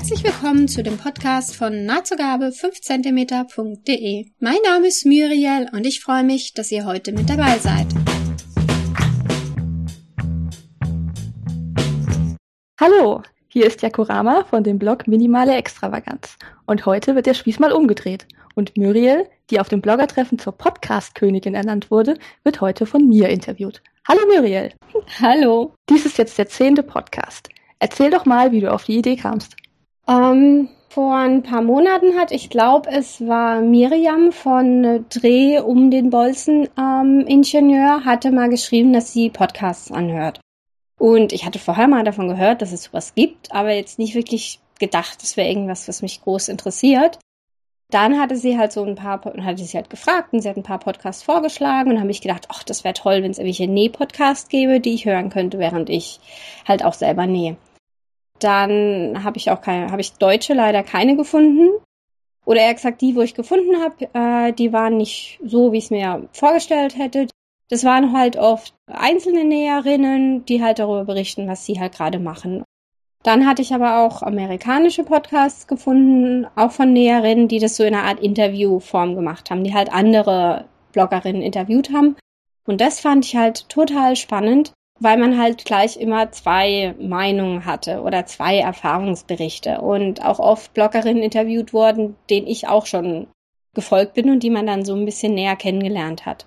Herzlich willkommen zu dem Podcast von nahtzugabe 5cm.de. Mein Name ist Muriel und ich freue mich, dass ihr heute mit dabei seid. Hallo, hier ist Jakorama von dem Blog Minimale Extravaganz. Und heute wird der Spieß mal umgedreht. Und Muriel, die auf dem Bloggertreffen zur Podcast-Königin ernannt wurde, wird heute von mir interviewt. Hallo Muriel. Hallo. Dies ist jetzt der zehnte Podcast. Erzähl doch mal, wie du auf die Idee kamst. Ähm, vor ein paar Monaten hat, ich glaube, es war Miriam von Dreh um den Bolzen ähm, Ingenieur, hatte mal geschrieben, dass sie Podcasts anhört. Und ich hatte vorher mal davon gehört, dass es sowas gibt, aber jetzt nicht wirklich gedacht, das wäre irgendwas, was mich groß interessiert. Dann hatte sie halt so ein paar, hatte sie halt gefragt und sie hat ein paar Podcasts vorgeschlagen und habe ich gedacht, ach, das wäre toll, wenn es irgendwelche Näh-Podcasts gäbe, die ich hören könnte, während ich halt auch selber nähe. Dann habe ich auch keine, habe ich Deutsche leider keine gefunden. Oder eher gesagt, die, wo ich gefunden habe, äh, die waren nicht so, wie ich es mir vorgestellt hätte. Das waren halt oft einzelne Näherinnen, die halt darüber berichten, was sie halt gerade machen. Dann hatte ich aber auch amerikanische Podcasts gefunden, auch von Näherinnen, die das so in einer Art Interviewform gemacht haben, die halt andere Bloggerinnen interviewt haben. Und das fand ich halt total spannend, weil man halt gleich immer zwei Meinungen hatte oder zwei Erfahrungsberichte und auch oft Bloggerinnen interviewt wurden, denen ich auch schon gefolgt bin und die man dann so ein bisschen näher kennengelernt hat.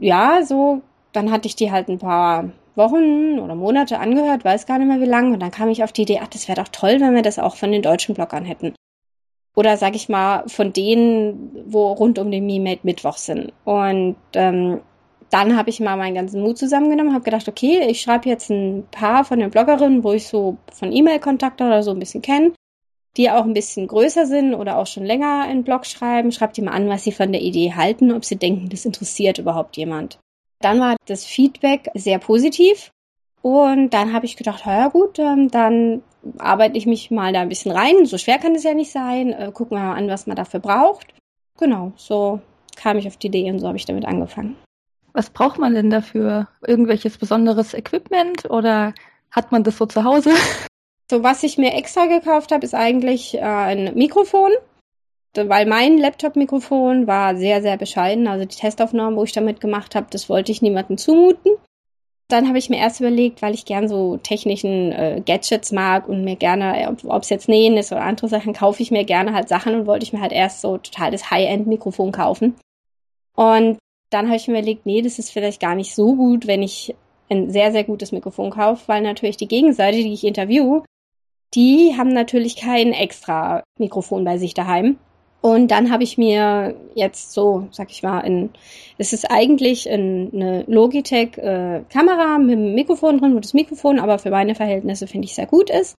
Ja, so, dann hatte ich die halt ein paar Wochen oder Monate angehört, weiß gar nicht mehr wie lange, und dann kam ich auf die Idee, ach, das wäre doch toll, wenn wir das auch von den deutschen Bloggern hätten. Oder sag ich mal, von denen, wo rund um den Me-Made Mittwoch sind. Und ähm, dann habe ich mal meinen ganzen Mut zusammengenommen, habe gedacht, okay, ich schreibe jetzt ein paar von den Bloggerinnen, wo ich so von E-Mail-Kontakte oder so ein bisschen kenne, die auch ein bisschen größer sind oder auch schon länger einen Blog schreiben. Schreibt die mal an, was sie von der Idee halten, ob sie denken, das interessiert überhaupt jemand. Dann war das Feedback sehr positiv und dann habe ich gedacht, ja gut, ähm, dann arbeite ich mich mal da ein bisschen rein. So schwer kann es ja nicht sein. Äh, gucken wir mal an, was man dafür braucht. Genau, so kam ich auf die Idee und so habe ich damit angefangen. Was braucht man denn dafür? Irgendwelches besonderes Equipment oder hat man das so zu Hause? So, was ich mir extra gekauft habe, ist eigentlich äh, ein Mikrofon, weil mein Laptop-Mikrofon war sehr, sehr bescheiden. Also die Testaufnahmen, wo ich damit gemacht habe, das wollte ich niemandem zumuten. Dann habe ich mir erst überlegt, weil ich gern so technischen äh, Gadgets mag und mir gerne, ob es jetzt Nähen ist oder andere Sachen, kaufe ich mir gerne halt Sachen und wollte ich mir halt erst so total das High-End-Mikrofon kaufen. Und dann habe ich mir überlegt, nee, das ist vielleicht gar nicht so gut, wenn ich ein sehr, sehr gutes Mikrofon kaufe, weil natürlich die Gegenseite, die ich interview, die haben natürlich kein extra Mikrofon bei sich daheim. Und dann habe ich mir jetzt so, sag ich mal, in, es ist eigentlich in, eine Logitech-Kamera äh, mit einem Mikrofon drin, wo das Mikrofon aber für meine Verhältnisse finde ich sehr gut ist.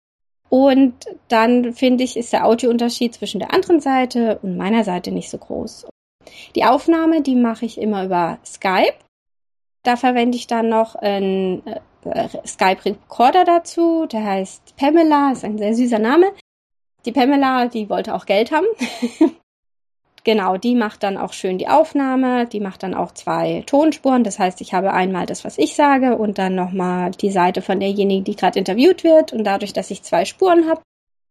Und dann finde ich, ist der Audiounterschied zwischen der anderen Seite und meiner Seite nicht so groß. Die Aufnahme, die mache ich immer über Skype. Da verwende ich dann noch einen äh, Skype Recorder dazu. Der heißt Pamela, ist ein sehr süßer Name. Die Pamela, die wollte auch Geld haben. genau, die macht dann auch schön die Aufnahme. Die macht dann auch zwei Tonspuren. Das heißt, ich habe einmal das, was ich sage und dann nochmal die Seite von derjenigen, die gerade interviewt wird. Und dadurch, dass ich zwei Spuren habe,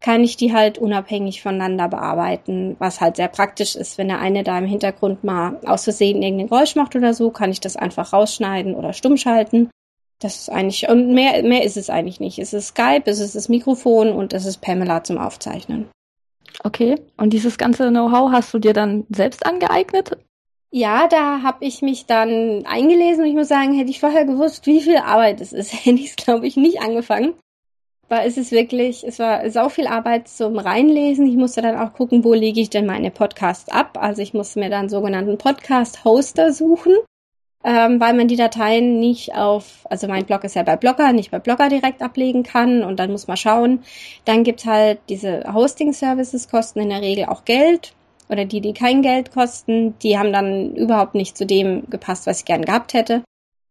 kann ich die halt unabhängig voneinander bearbeiten, was halt sehr praktisch ist. Wenn der eine da im Hintergrund mal aus Versehen irgendein Geräusch macht oder so, kann ich das einfach rausschneiden oder stumm schalten. Das ist eigentlich, und mehr, mehr ist es eigentlich nicht. Es ist Skype, es ist das Mikrofon und es ist Pamela zum Aufzeichnen. Okay, und dieses ganze Know-how hast du dir dann selbst angeeignet? Ja, da habe ich mich dann eingelesen und ich muss sagen, hätte ich vorher gewusst, wie viel Arbeit es ist, hätte ich es, glaube ich, nicht angefangen war es wirklich, es war sau viel Arbeit zum Reinlesen. Ich musste dann auch gucken, wo lege ich denn meine Podcasts ab. Also ich musste mir dann sogenannten Podcast-Hoster suchen, ähm, weil man die Dateien nicht auf, also mein Blog ist ja bei Blogger, nicht bei Blogger direkt ablegen kann. Und dann muss man schauen. Dann gibt's halt diese Hosting-Services, kosten in der Regel auch Geld. Oder die, die kein Geld kosten, die haben dann überhaupt nicht zu dem gepasst, was ich gern gehabt hätte.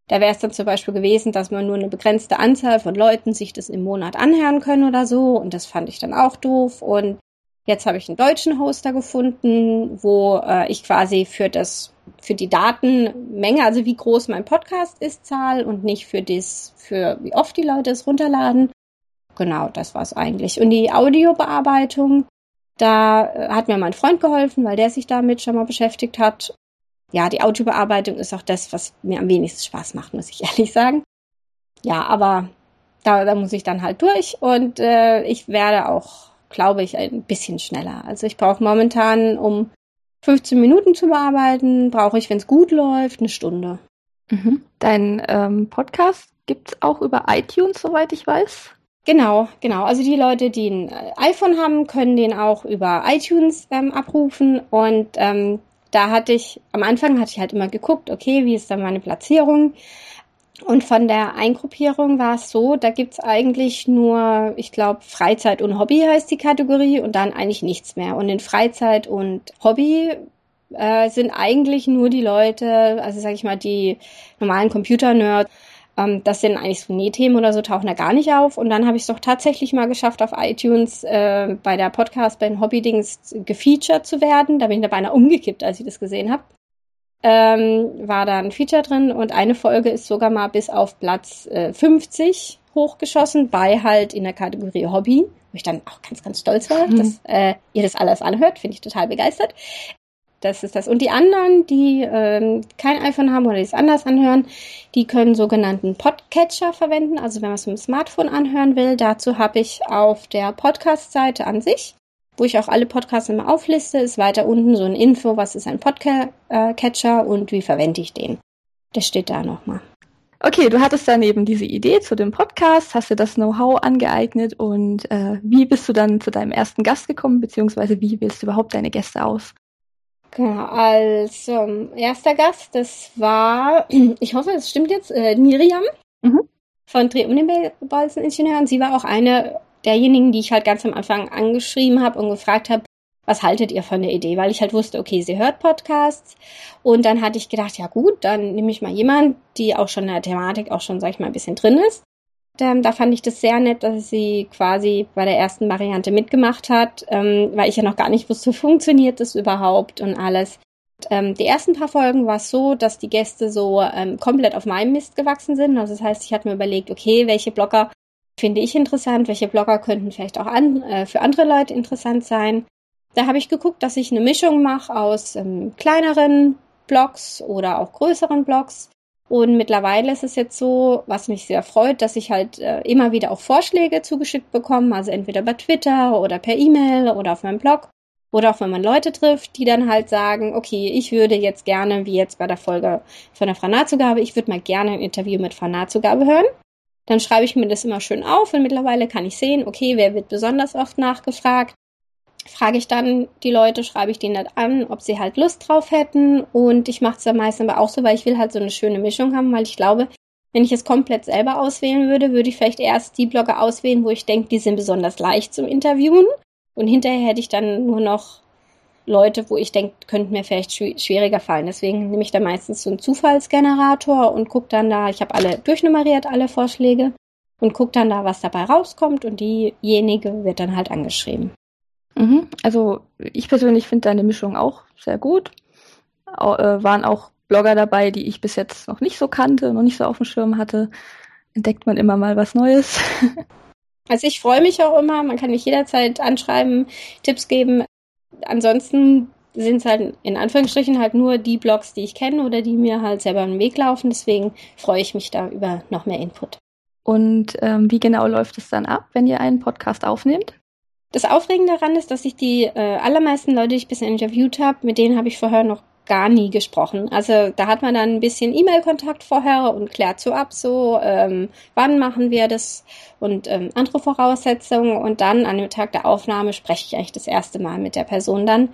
Da wäre es dann zum Beispiel gewesen, dass man nur eine begrenzte Anzahl von Leuten sich das im Monat anhören können oder so. Und das fand ich dann auch doof. Und jetzt habe ich einen deutschen Hoster gefunden, wo äh, ich quasi für das, für die Datenmenge, also wie groß mein Podcast ist, zahl und nicht für das, für wie oft die Leute es runterladen. genau, das war's eigentlich. Und die Audiobearbeitung, da äh, hat mir mein Freund geholfen, weil der sich damit schon mal beschäftigt hat. Ja, die Audiobearbeitung ist auch das, was mir am wenigsten Spaß macht, muss ich ehrlich sagen. Ja, aber da, da muss ich dann halt durch und äh, ich werde auch, glaube ich, ein bisschen schneller. Also ich brauche momentan, um 15 Minuten zu bearbeiten, brauche ich, wenn es gut läuft, eine Stunde. Mhm. Dein ähm, Podcast gibt's auch über iTunes, soweit ich weiß. Genau, genau. Also die Leute, die ein äh, iPhone haben, können den auch über iTunes ähm, abrufen. Und ähm, da hatte ich, am Anfang hatte ich halt immer geguckt, okay, wie ist da meine Platzierung? Und von der Eingruppierung war es so, da gibt's eigentlich nur, ich glaube, Freizeit und Hobby heißt die Kategorie und dann eigentlich nichts mehr. Und in Freizeit und Hobby äh, sind eigentlich nur die Leute, also sag ich mal, die normalen Computer-Nerds, ähm, das sind eigentlich so Nähthemen oder so, tauchen da gar nicht auf. Und dann habe ich es doch tatsächlich mal geschafft, auf iTunes äh, bei der Podcast, bei den Hobby-Dings gefeatured zu werden. Da bin ich da beinahe umgekippt, als ich das gesehen habe. Ähm, war da ein Feature drin und eine Folge ist sogar mal bis auf Platz äh, 50 hochgeschossen, bei halt in der Kategorie Hobby, wo ich dann auch ganz, ganz stolz war, mhm. dass äh, ihr das alles anhört, finde ich total begeistert. Das ist das. Und die anderen, die ähm, kein iPhone haben oder die es anders anhören, die können sogenannten Podcatcher verwenden. Also wenn man es mit dem Smartphone anhören will, dazu habe ich auf der Podcast-Seite an sich, wo ich auch alle Podcasts immer aufliste, ist weiter unten so ein Info, was ist ein Podcatcher und wie verwende ich den. Das steht da nochmal. Okay, du hattest dann eben diese Idee zu dem Podcast, hast dir das Know-how angeeignet und äh, wie bist du dann zu deinem ersten Gast gekommen, beziehungsweise wie wählst du überhaupt deine Gäste aus? Genau, als ähm, erster Gast, das war, ich hoffe, es stimmt jetzt, äh, Miriam mhm. von Dreh. Und sie war auch eine derjenigen, die ich halt ganz am Anfang angeschrieben habe und gefragt habe, was haltet ihr von der Idee? Weil ich halt wusste, okay, sie hört Podcasts. Und dann hatte ich gedacht, ja gut, dann nehme ich mal jemand, die auch schon in der Thematik auch schon, sag ich mal, ein bisschen drin ist. Ähm, da fand ich das sehr nett, dass sie quasi bei der ersten Variante mitgemacht hat, ähm, weil ich ja noch gar nicht wusste, funktioniert das überhaupt und alles. Ähm, die ersten paar Folgen war es so, dass die Gäste so ähm, komplett auf meinem Mist gewachsen sind. Also das heißt, ich hatte mir überlegt, okay, welche Blogger finde ich interessant, welche Blogger könnten vielleicht auch an, äh, für andere Leute interessant sein. Da habe ich geguckt, dass ich eine Mischung mache aus ähm, kleineren Blogs oder auch größeren Blogs und mittlerweile ist es jetzt so, was mich sehr freut, dass ich halt äh, immer wieder auch Vorschläge zugeschickt bekomme, also entweder bei Twitter oder per E-Mail oder auf meinem Blog. Oder auch wenn man Leute trifft, die dann halt sagen, okay, ich würde jetzt gerne, wie jetzt bei der Folge von der Frau Nahtzugabe, ich würde mal gerne ein Interview mit Frau Nahtzugabe hören. Dann schreibe ich mir das immer schön auf und mittlerweile kann ich sehen, okay, wer wird besonders oft nachgefragt frage ich dann die Leute, schreibe ich denen das an, ob sie halt Lust drauf hätten. Und ich mache es dann meistens aber auch so, weil ich will halt so eine schöne Mischung haben, weil ich glaube, wenn ich es komplett selber auswählen würde, würde ich vielleicht erst die Blogger auswählen, wo ich denke, die sind besonders leicht zum Interviewen. Und hinterher hätte ich dann nur noch Leute, wo ich denke, könnten mir vielleicht schwieriger fallen. Deswegen nehme ich da meistens so einen Zufallsgenerator und gucke dann da, ich habe alle durchnummeriert, alle Vorschläge und gucke dann da, was dabei rauskommt und diejenige wird dann halt angeschrieben. Mhm. Also ich persönlich finde deine Mischung auch sehr gut. Au, äh, waren auch Blogger dabei, die ich bis jetzt noch nicht so kannte, noch nicht so auf dem Schirm hatte. Entdeckt man immer mal was Neues. also ich freue mich auch immer, man kann mich jederzeit anschreiben, Tipps geben. Ansonsten sind es halt in Anführungsstrichen halt nur die Blogs, die ich kenne oder die mir halt selber im Weg laufen. Deswegen freue ich mich da über noch mehr Input. Und ähm, wie genau läuft es dann ab, wenn ihr einen Podcast aufnehmt? Das Aufregende daran ist, dass ich die äh, allermeisten Leute, die ich bisher interviewt habe, mit denen habe ich vorher noch gar nie gesprochen. Also da hat man dann ein bisschen E-Mail-Kontakt vorher und klärt so ab, so ähm, wann machen wir das und ähm, andere Voraussetzungen und dann an dem Tag der Aufnahme spreche ich eigentlich das erste Mal mit der Person dann.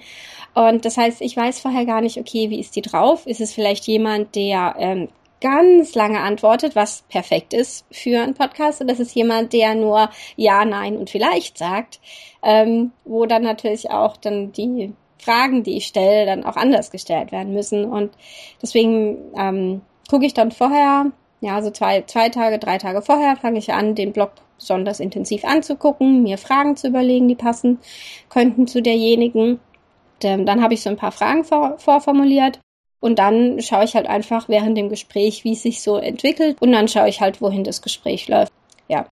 Und das heißt, ich weiß vorher gar nicht, okay, wie ist die drauf? Ist es vielleicht jemand, der ähm, ganz lange antwortet, was perfekt ist für einen Podcast. Und das ist jemand, der nur Ja, Nein und vielleicht sagt, ähm, wo dann natürlich auch dann die Fragen, die ich stelle, dann auch anders gestellt werden müssen. Und deswegen ähm, gucke ich dann vorher, ja, so zwei, zwei Tage, drei Tage vorher fange ich an, den Blog besonders intensiv anzugucken, mir Fragen zu überlegen, die passen könnten zu derjenigen. Und, ähm, dann habe ich so ein paar Fragen vor, vorformuliert und dann schaue ich halt einfach während dem Gespräch, wie es sich so entwickelt. Und dann schaue ich halt, wohin das Gespräch läuft. Ja.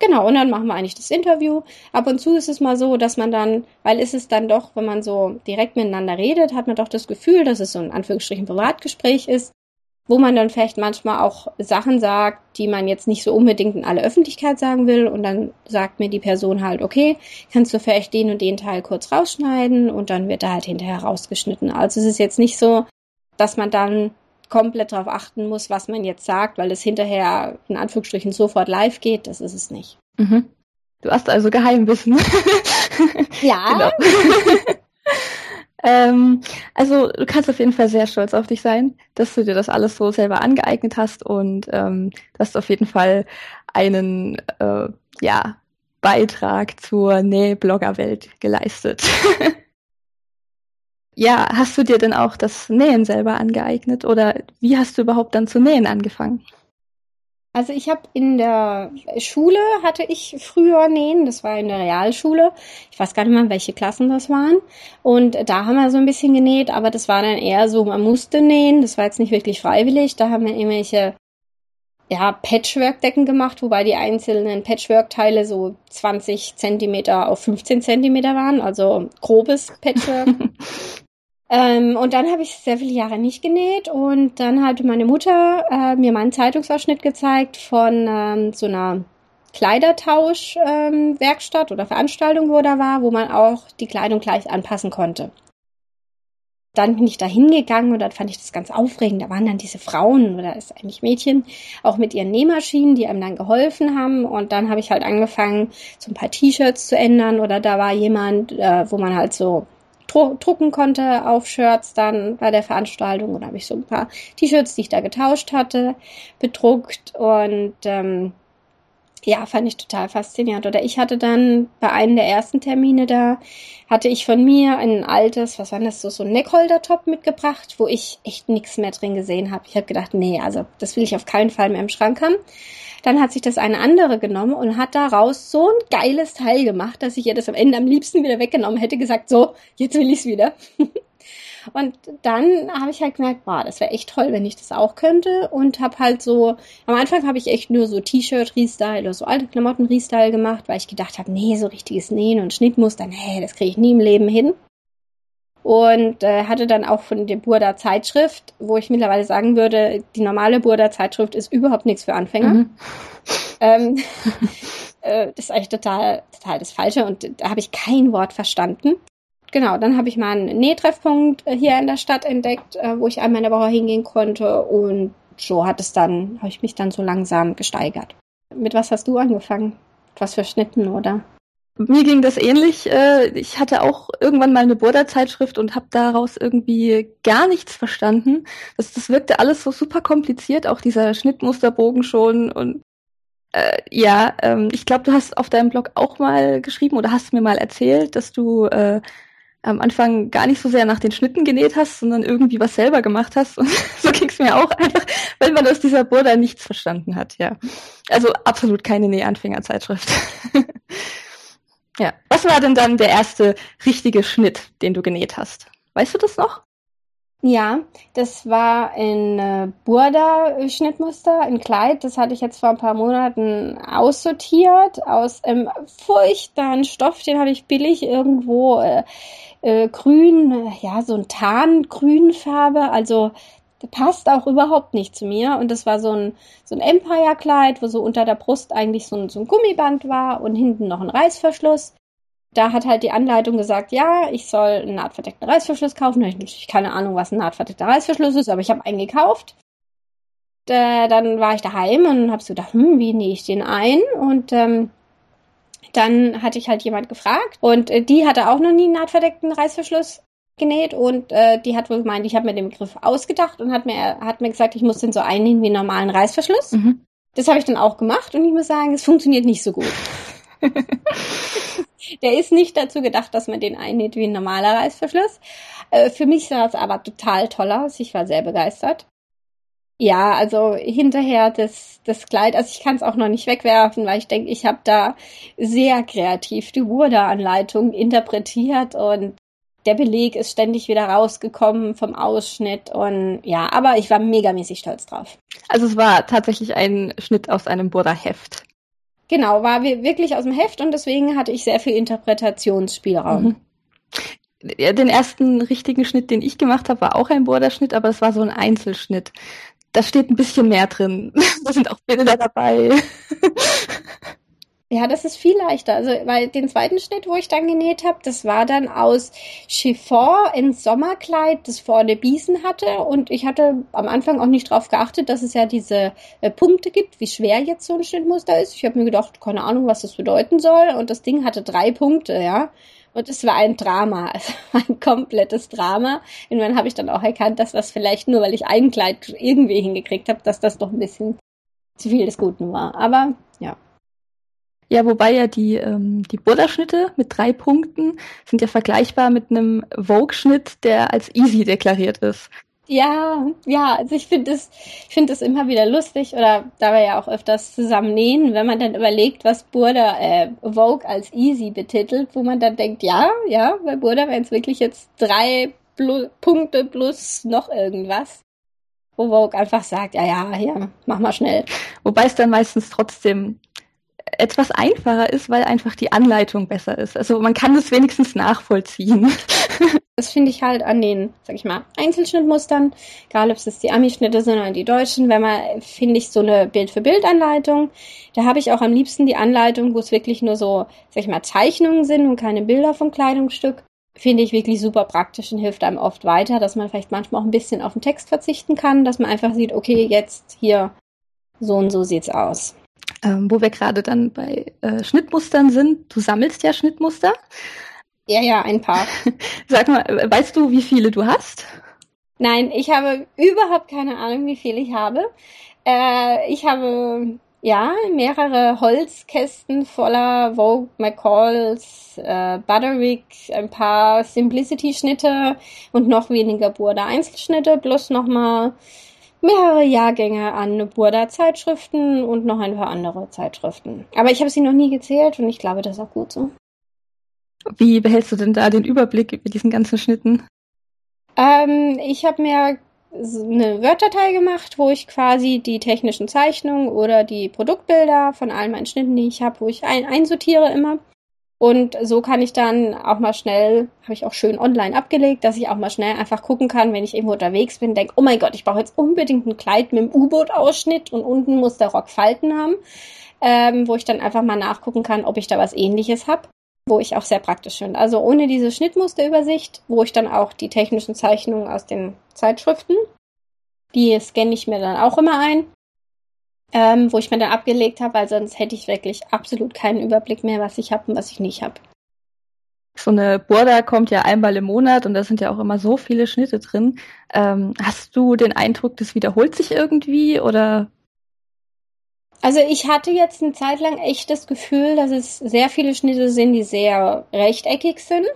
Genau, und dann machen wir eigentlich das Interview. Ab und zu ist es mal so, dass man dann, weil ist es dann doch, wenn man so direkt miteinander redet, hat man doch das Gefühl, dass es so ein Anführungsstrichen Privatgespräch ist, wo man dann vielleicht manchmal auch Sachen sagt, die man jetzt nicht so unbedingt in alle Öffentlichkeit sagen will. Und dann sagt mir die Person halt, okay, kannst du vielleicht den und den Teil kurz rausschneiden und dann wird er halt hinterher rausgeschnitten. Also es ist jetzt nicht so, dass man dann komplett darauf achten muss, was man jetzt sagt, weil es hinterher in Anführungsstrichen sofort live geht. Das ist es nicht. Mhm. Du hast also Geheimwissen. Ja. Genau. ähm, also du kannst auf jeden Fall sehr stolz auf dich sein, dass du dir das alles so selber angeeignet hast und ähm, du hast auf jeden Fall einen äh, ja, Beitrag zur Näh-Blogger-Welt geleistet. Ja, hast du dir denn auch das Nähen selber angeeignet oder wie hast du überhaupt dann zu nähen angefangen? Also ich habe in der Schule hatte ich früher nähen, das war in der Realschule. Ich weiß gar nicht mehr, welche Klassen das waren. Und da haben wir so ein bisschen genäht, aber das war dann eher so, man musste nähen, das war jetzt nicht wirklich freiwillig. Da haben wir irgendwelche ja, Patchwork-Decken gemacht, wobei die einzelnen Patchwork-Teile so 20 Zentimeter auf 15 Zentimeter waren, also grobes Patchwork. Ähm, und dann habe ich sehr viele Jahre nicht genäht und dann hatte meine Mutter äh, mir mal einen Zeitungsausschnitt gezeigt von ähm, so einer Kleidertausch-Werkstatt ähm, oder Veranstaltung, wo da war, wo man auch die Kleidung gleich anpassen konnte. Dann bin ich da hingegangen und dann fand ich das ganz aufregend. Da waren dann diese Frauen oder ist eigentlich Mädchen, auch mit ihren Nähmaschinen, die einem dann geholfen haben. Und dann habe ich halt angefangen, so ein paar T-Shirts zu ändern oder da war jemand, äh, wo man halt so drucken konnte auf Shirts dann bei der Veranstaltung. Und habe ich so ein paar T-Shirts, die ich da getauscht hatte, bedruckt und ähm, ja, fand ich total faszinierend. Oder ich hatte dann bei einem der ersten Termine da, hatte ich von mir ein altes, was war das, so, so ein Neckholder-Top mitgebracht, wo ich echt nichts mehr drin gesehen habe. Ich habe gedacht, nee, also das will ich auf keinen Fall mehr im Schrank haben. Dann hat sich das eine andere genommen und hat daraus so ein geiles Teil gemacht, dass ich ihr das am Ende am liebsten wieder weggenommen hätte, gesagt, so, jetzt will ich's wieder. Und dann habe ich halt gemerkt, boah, das wäre echt toll, wenn ich das auch könnte. Und habe halt so, am Anfang habe ich echt nur so T-Shirt-Restyle oder so alte Klamotten-Restyle gemacht, weil ich gedacht habe, nee, so richtiges Nähen und Schnittmuster, nee, das kriege ich nie im Leben hin und äh, hatte dann auch von der Burda Zeitschrift, wo ich mittlerweile sagen würde, die normale Burda Zeitschrift ist überhaupt nichts für Anfänger. Mhm. Ähm, äh, das ist eigentlich total, total das Falsche und da habe ich kein Wort verstanden. Genau, dann habe ich mal einen Nähtreffpunkt äh, hier in der Stadt entdeckt, äh, wo ich einmal in der Woche hingehen konnte und so hat es dann, habe ich mich dann so langsam gesteigert. Mit was hast du angefangen? Was für Schnitten, oder? Mir ging das ähnlich. Äh, ich hatte auch irgendwann mal eine Border-Zeitschrift und habe daraus irgendwie gar nichts verstanden. Das, das wirkte alles so super kompliziert, auch dieser Schnittmusterbogen schon. Und äh, ja, ähm, ich glaube, du hast auf deinem Blog auch mal geschrieben oder hast mir mal erzählt, dass du äh, am Anfang gar nicht so sehr nach den Schnitten genäht hast, sondern irgendwie was selber gemacht hast. Und so ging es mir auch einfach, wenn man aus dieser Burda nichts verstanden hat, ja. Also absolut keine Nähanfängerzeitschrift. Ja. Was war denn dann der erste richtige Schnitt, den du genäht hast? Weißt du das noch? Ja, das war in äh, Burda-Schnittmuster, in Kleid. Das hatte ich jetzt vor ein paar Monaten aussortiert aus einem furchtbaren Stoff. Den hatte ich billig irgendwo äh, äh, grün, ja, so ein Tarngrünfarbe. Also passt auch überhaupt nicht zu mir. Und das war so ein, so ein Empire-Kleid, wo so unter der Brust eigentlich so ein, so ein Gummiband war und hinten noch ein Reißverschluss. Da hat halt die Anleitung gesagt, ja, ich soll einen nahtverdeckten Reißverschluss kaufen. Ich natürlich keine Ahnung, was ein nahtverdeckter Reißverschluss ist, aber ich habe einen gekauft. Da, dann war ich daheim und habe so gedacht, hm, wie nähe ich den ein? Und ähm, dann hatte ich halt jemand gefragt und äh, die hatte auch noch nie einen nahtverdeckten Reißverschluss genäht und äh, die hat wohl gemeint, ich habe mir den Begriff ausgedacht und hat mir, hat mir gesagt, ich muss den so einnähen wie einen normalen Reißverschluss. Mhm. Das habe ich dann auch gemacht und ich muss sagen, es funktioniert nicht so gut. Der ist nicht dazu gedacht, dass man den einnäht wie ein normaler Reißverschluss. Äh, für mich sah es aber total toll aus. Ich war sehr begeistert. Ja, also hinterher das, das Kleid, also ich kann es auch noch nicht wegwerfen, weil ich denke, ich habe da sehr kreativ die Burda-Anleitung interpretiert und der Beleg ist ständig wieder rausgekommen vom Ausschnitt und ja, aber ich war megamäßig stolz drauf. Also es war tatsächlich ein Schnitt aus einem Burda-Heft. genau, war wirklich aus dem Heft und deswegen hatte ich sehr viel Interpretationsspielraum. Mhm. Den ersten richtigen Schnitt, den ich gemacht habe, war auch ein Borderschnitt, aber es war so ein Einzelschnitt. Da steht ein bisschen mehr drin. da sind auch Bilder dabei. Ja, das ist viel leichter. Also, weil den zweiten Schnitt, wo ich dann genäht habe, das war dann aus Chiffon ins Sommerkleid, das vorne Biesen hatte. Und ich hatte am Anfang auch nicht darauf geachtet, dass es ja diese äh, Punkte gibt, wie schwer jetzt so ein Schnittmuster ist. Ich habe mir gedacht, keine Ahnung, was das bedeuten soll. Und das Ding hatte drei Punkte, ja. Und es war ein Drama, also ein komplettes Drama. Irgendwann habe ich dann auch erkannt, dass das vielleicht nur, weil ich ein Kleid irgendwie hingekriegt habe, dass das doch ein bisschen zu viel des Guten war. Aber ja. Wobei ja die, ähm, die Buddha-Schnitte mit drei Punkten sind ja vergleichbar mit einem Vogue-Schnitt, der als easy deklariert ist. Ja, ja, also ich finde es finde es immer wieder lustig oder da wir ja auch öfters zusammen nähen, wenn man dann überlegt, was Burda äh, Vogue als easy betitelt, wo man dann denkt, ja, ja, bei Burda wären es wirklich jetzt drei Blu Punkte plus noch irgendwas. Wo Vogue einfach sagt, ja, ja, ja, mach mal schnell. Wobei es dann meistens trotzdem etwas einfacher ist, weil einfach die Anleitung besser ist. Also man kann es wenigstens nachvollziehen. Das finde ich halt an den, sag ich mal, Einzelschnittmustern, egal ob es die Ami-Schnitte sind oder die deutschen, wenn man, finde ich, so eine Bild-für-Bild-Anleitung. Da habe ich auch am liebsten die Anleitung, wo es wirklich nur so, sag ich mal, Zeichnungen sind und keine Bilder vom Kleidungsstück. Finde ich wirklich super praktisch und hilft einem oft weiter, dass man vielleicht manchmal auch ein bisschen auf den Text verzichten kann, dass man einfach sieht, okay, jetzt hier so und so sieht's aus. Ähm, wo wir gerade dann bei äh, Schnittmustern sind. Du sammelst ja Schnittmuster. Ja, ja, ein paar. Sag mal, weißt du, wie viele du hast? Nein, ich habe überhaupt keine Ahnung, wie viele ich habe. Äh, ich habe ja mehrere Holzkästen voller Vogue McCalls, äh, Butterick, ein paar Simplicity-Schnitte und noch weniger Burda Einzelschnitte, plus nochmal mehrere Jahrgänge an Burda-Zeitschriften und noch ein paar andere Zeitschriften. Aber ich habe sie noch nie gezählt und ich glaube, das ist auch gut so. Wie behältst du denn da den Überblick über diesen ganzen Schnitten? Ähm, ich habe mir eine Word-Datei gemacht, wo ich quasi die technischen Zeichnungen oder die Produktbilder von all meinen Schnitten, die ich habe, wo ich ein einsortiere immer. Und so kann ich dann auch mal schnell, habe ich auch schön online abgelegt, dass ich auch mal schnell einfach gucken kann, wenn ich irgendwo unterwegs bin, denke, oh mein Gott, ich brauche jetzt unbedingt ein Kleid mit dem U-Boot-Ausschnitt und unten muss der Rock Falten haben, ähm, wo ich dann einfach mal nachgucken kann, ob ich da was ähnliches habe, wo ich auch sehr praktisch finde. Also ohne diese Schnittmusterübersicht, wo ich dann auch die technischen Zeichnungen aus den Zeitschriften, die scanne ich mir dann auch immer ein ähm, wo ich mir dann abgelegt habe, weil sonst hätte ich wirklich absolut keinen Überblick mehr, was ich habe und was ich nicht habe. So eine Border kommt ja einmal im Monat und da sind ja auch immer so viele Schnitte drin. Ähm, hast du den Eindruck, das wiederholt sich irgendwie oder? Also ich hatte jetzt eine Zeit lang echt das Gefühl, dass es sehr viele Schnitte sind, die sehr rechteckig sind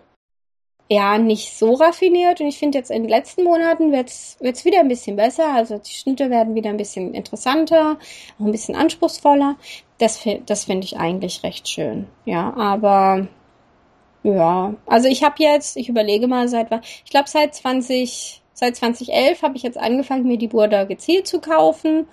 ja nicht so raffiniert und ich finde jetzt in den letzten Monaten wird es wieder ein bisschen besser. Also die Schnitte werden wieder ein bisschen interessanter, auch ein bisschen anspruchsvoller. Das, das finde ich eigentlich recht schön. Ja, aber ja, also ich habe jetzt, ich überlege mal seit, ich glaube seit 20, seit 2011 habe ich jetzt angefangen, mir die Burda gezielt zu kaufen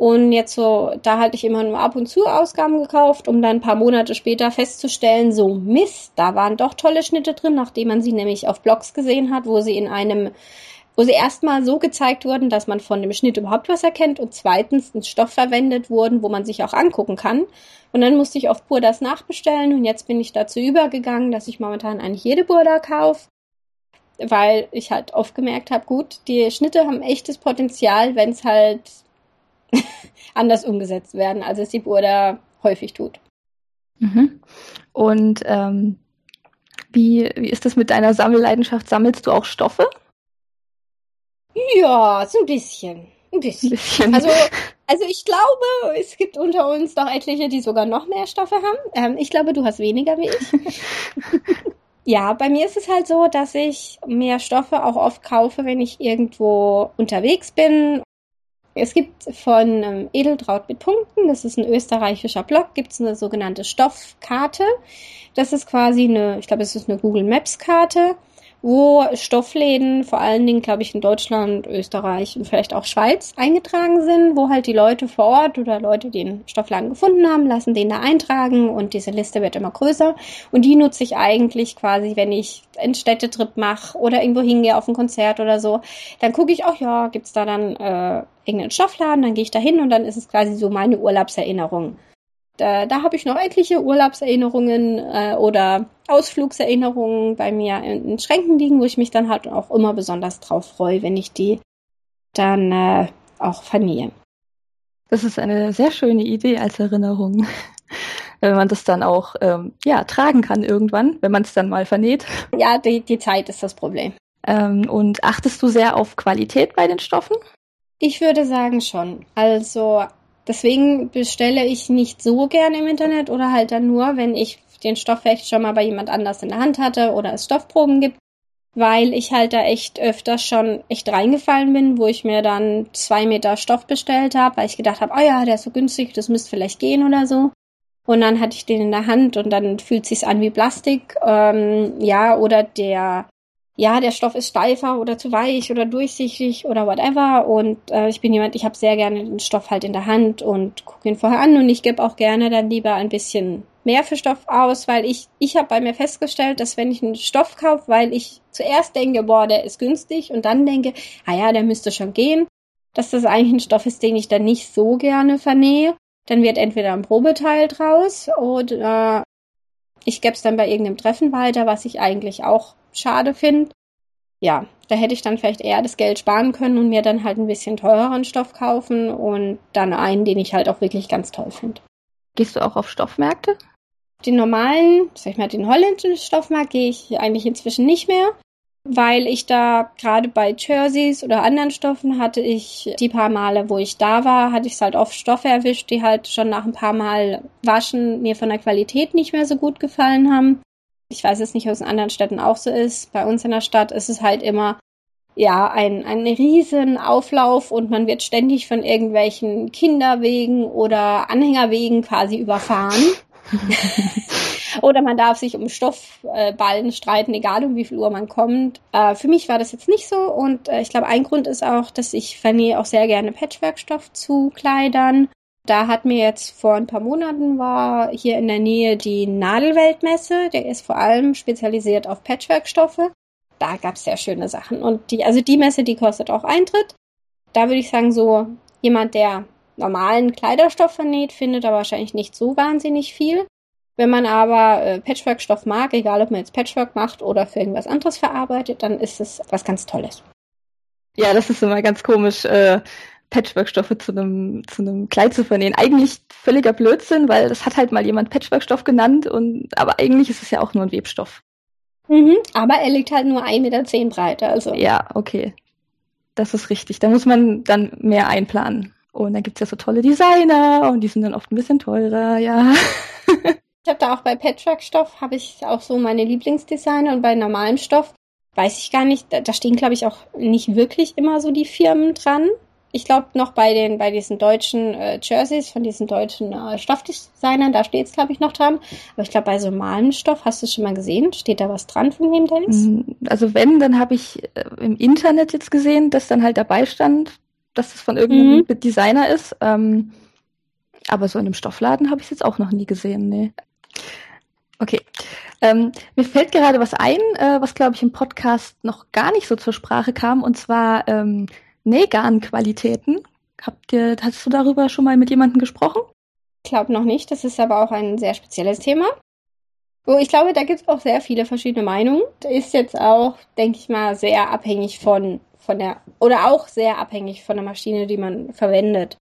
und jetzt so, da hatte ich immer nur ab und zu Ausgaben gekauft, um dann ein paar Monate später festzustellen, so Mist, da waren doch tolle Schnitte drin, nachdem man sie nämlich auf Blogs gesehen hat, wo sie in einem, wo sie erstmal so gezeigt wurden, dass man von dem Schnitt überhaupt was erkennt und zweitens ein Stoff verwendet wurden, wo man sich auch angucken kann. Und dann musste ich oft Burdas nachbestellen und jetzt bin ich dazu übergegangen, dass ich momentan eigentlich jede Burda kaufe weil ich halt oft gemerkt habe, gut, die Schnitte haben echtes Potenzial, wenn es halt anders umgesetzt werden, als es die Burda häufig tut. Mhm. Und ähm, wie, wie ist das mit deiner Sammelleidenschaft? Sammelst du auch Stoffe? Ja, so ein bisschen. Ein bisschen. Ein bisschen. Also, also ich glaube, es gibt unter uns doch etliche, die sogar noch mehr Stoffe haben. Ähm, ich glaube, du hast weniger wie ich. ja, bei mir ist es halt so, dass ich mehr Stoffe auch oft kaufe, wenn ich irgendwo unterwegs bin es gibt von ähm, Edeltraut mit Punkten, das ist ein österreichischer Blog, gibt es eine sogenannte Stoffkarte. Das ist quasi eine, ich glaube, es ist eine Google Maps Karte, wo Stoffläden, vor allen Dingen, glaube ich, in Deutschland, Österreich und vielleicht auch Schweiz eingetragen sind, wo halt die Leute vor Ort oder Leute, die den Stoffladen gefunden haben, lassen den da eintragen und diese Liste wird immer größer. Und die nutze ich eigentlich quasi, wenn ich einen Städtetrip mache oder irgendwo hingehe auf ein Konzert oder so. Dann gucke ich, auch ja, gibt's da dann äh, irgendeinen Stoffladen, dann gehe ich da hin und dann ist es quasi so meine Urlaubserinnerung. Da, da habe ich noch etliche Urlaubserinnerungen äh, oder Ausflugserinnerungen bei mir in, in, Schränken liegen, wo ich mich dann halt auch immer besonders drauf freue, wenn ich die dann äh, auch vernähe. Das ist eine sehr schöne Idee als Erinnerung. wenn man das dann auch ähm, ja, tragen kann irgendwann, wenn man es dann mal vernäht. Ja, die, die Zeit ist das Problem. Ähm, und achtest du sehr auf Qualität bei den Stoffen? Ich würde sagen schon. Also Deswegen bestelle ich nicht so gern im Internet oder halt dann nur, wenn ich den Stoff vielleicht schon mal bei jemand anders in der Hand hatte oder es Stoffproben gibt, weil ich halt da echt öfters schon echt reingefallen bin, wo ich mir dann zwei Meter Stoff bestellt habe, weil ich gedacht habe, oh ja, der ist so günstig, das müsste vielleicht gehen oder so. Und dann hatte ich den in der Hand und dann fühlt sich's an wie Plastik, ähm, ja, oder der ja, der Stoff ist steifer oder zu weich oder durchsichtig oder whatever. Und äh, ich bin jemand, ich habe sehr gerne den Stoff halt in der Hand und gucke ihn vorher an und ich gebe auch gerne dann lieber ein bisschen mehr für Stoff aus, weil ich, ich habe bei mir festgestellt, dass wenn ich einen Stoff kaufe, weil ich zuerst denke, boah, der ist günstig und dann denke, ah ja, der müsste schon gehen, dass das eigentlich ein Stoff ist, den ich dann nicht so gerne vernähe. Dann wird entweder ein Probeteil draus oder ich gebe es dann bei irgendeinem Treffen weiter, was ich eigentlich auch schade finde. Ja, da hätte ich dann vielleicht eher das Geld sparen können und mir dann halt ein bisschen teureren Stoff kaufen und dann einen, den ich halt auch wirklich ganz toll finde. Gehst du auch auf Stoffmärkte? Den normalen, sag ich mal, den holländischen Stoffmarkt gehe ich eigentlich inzwischen nicht mehr weil ich da gerade bei Jerseys oder anderen Stoffen hatte ich die paar Male, wo ich da war, hatte ich es halt oft Stoffe erwischt, die halt schon nach ein paar Mal waschen mir von der Qualität nicht mehr so gut gefallen haben. Ich weiß jetzt nicht, ob es in anderen Städten auch so ist. Bei uns in der Stadt ist es halt immer ja, ein, ein riesen Auflauf und man wird ständig von irgendwelchen Kinderwegen oder Anhängerwegen quasi überfahren. Oder man darf sich um Stoffballen streiten, egal um wie viel Uhr man kommt. Äh, für mich war das jetzt nicht so und äh, ich glaube, ein Grund ist auch, dass ich vernähe auch sehr gerne Patchwork-Stoff zu Kleidern. Da hat mir jetzt vor ein paar Monaten war hier in der Nähe die Nadelweltmesse. Der ist vor allem spezialisiert auf Patchwork-Stoffe. Da gab es sehr schöne Sachen. Und die, also die Messe, die kostet auch Eintritt. Da würde ich sagen, so jemand, der normalen Kleiderstoff vernäht, findet da wahrscheinlich nicht so wahnsinnig viel. Wenn man aber äh, Patchwork-Stoff mag, egal ob man jetzt Patchwork macht oder für irgendwas anderes verarbeitet, dann ist es was ganz Tolles. Ja, das ist immer ganz komisch, äh, Patchwork-Stoffe zu einem zu einem Kleid zu vernähen. Eigentlich völliger Blödsinn, weil das hat halt mal jemand Patchwork-Stoff genannt und aber eigentlich ist es ja auch nur ein Webstoff. Mhm, aber er liegt halt nur 1,10 Meter breit, also. Ja, okay. Das ist richtig. Da muss man dann mehr einplanen. Und dann gibt's ja so tolle Designer und die sind dann oft ein bisschen teurer, ja. Ich habe da auch bei Patchwork-Stoff habe ich auch so meine Lieblingsdesigner und bei normalem Stoff weiß ich gar nicht, da, da stehen glaube ich auch nicht wirklich immer so die Firmen dran. Ich glaube noch bei den bei diesen deutschen äh, Jerseys von diesen deutschen äh, Stoffdesignern, da steht es glaube ich noch dran. Aber ich glaube bei so normalem Stoff, hast du es schon mal gesehen? Steht da was dran, von wem der ist? Mm, also wenn, dann habe ich äh, im Internet jetzt gesehen, dass dann halt dabei stand, dass es von irgendeinem mhm. Designer ist. Ähm, aber so in einem Stoffladen habe ich es jetzt auch noch nie gesehen, nee. Okay. Ähm, mir fällt gerade was ein, äh, was glaube ich im Podcast noch gar nicht so zur Sprache kam, und zwar ähm, Nähgarn-Qualitäten. Habt ihr, hast du darüber schon mal mit jemandem gesprochen? Ich glaube noch nicht. Das ist aber auch ein sehr spezielles Thema. Oh, ich glaube, da gibt es auch sehr viele verschiedene Meinungen. Ist jetzt auch, denke ich mal, sehr abhängig von, von der, oder auch sehr abhängig von der Maschine, die man verwendet.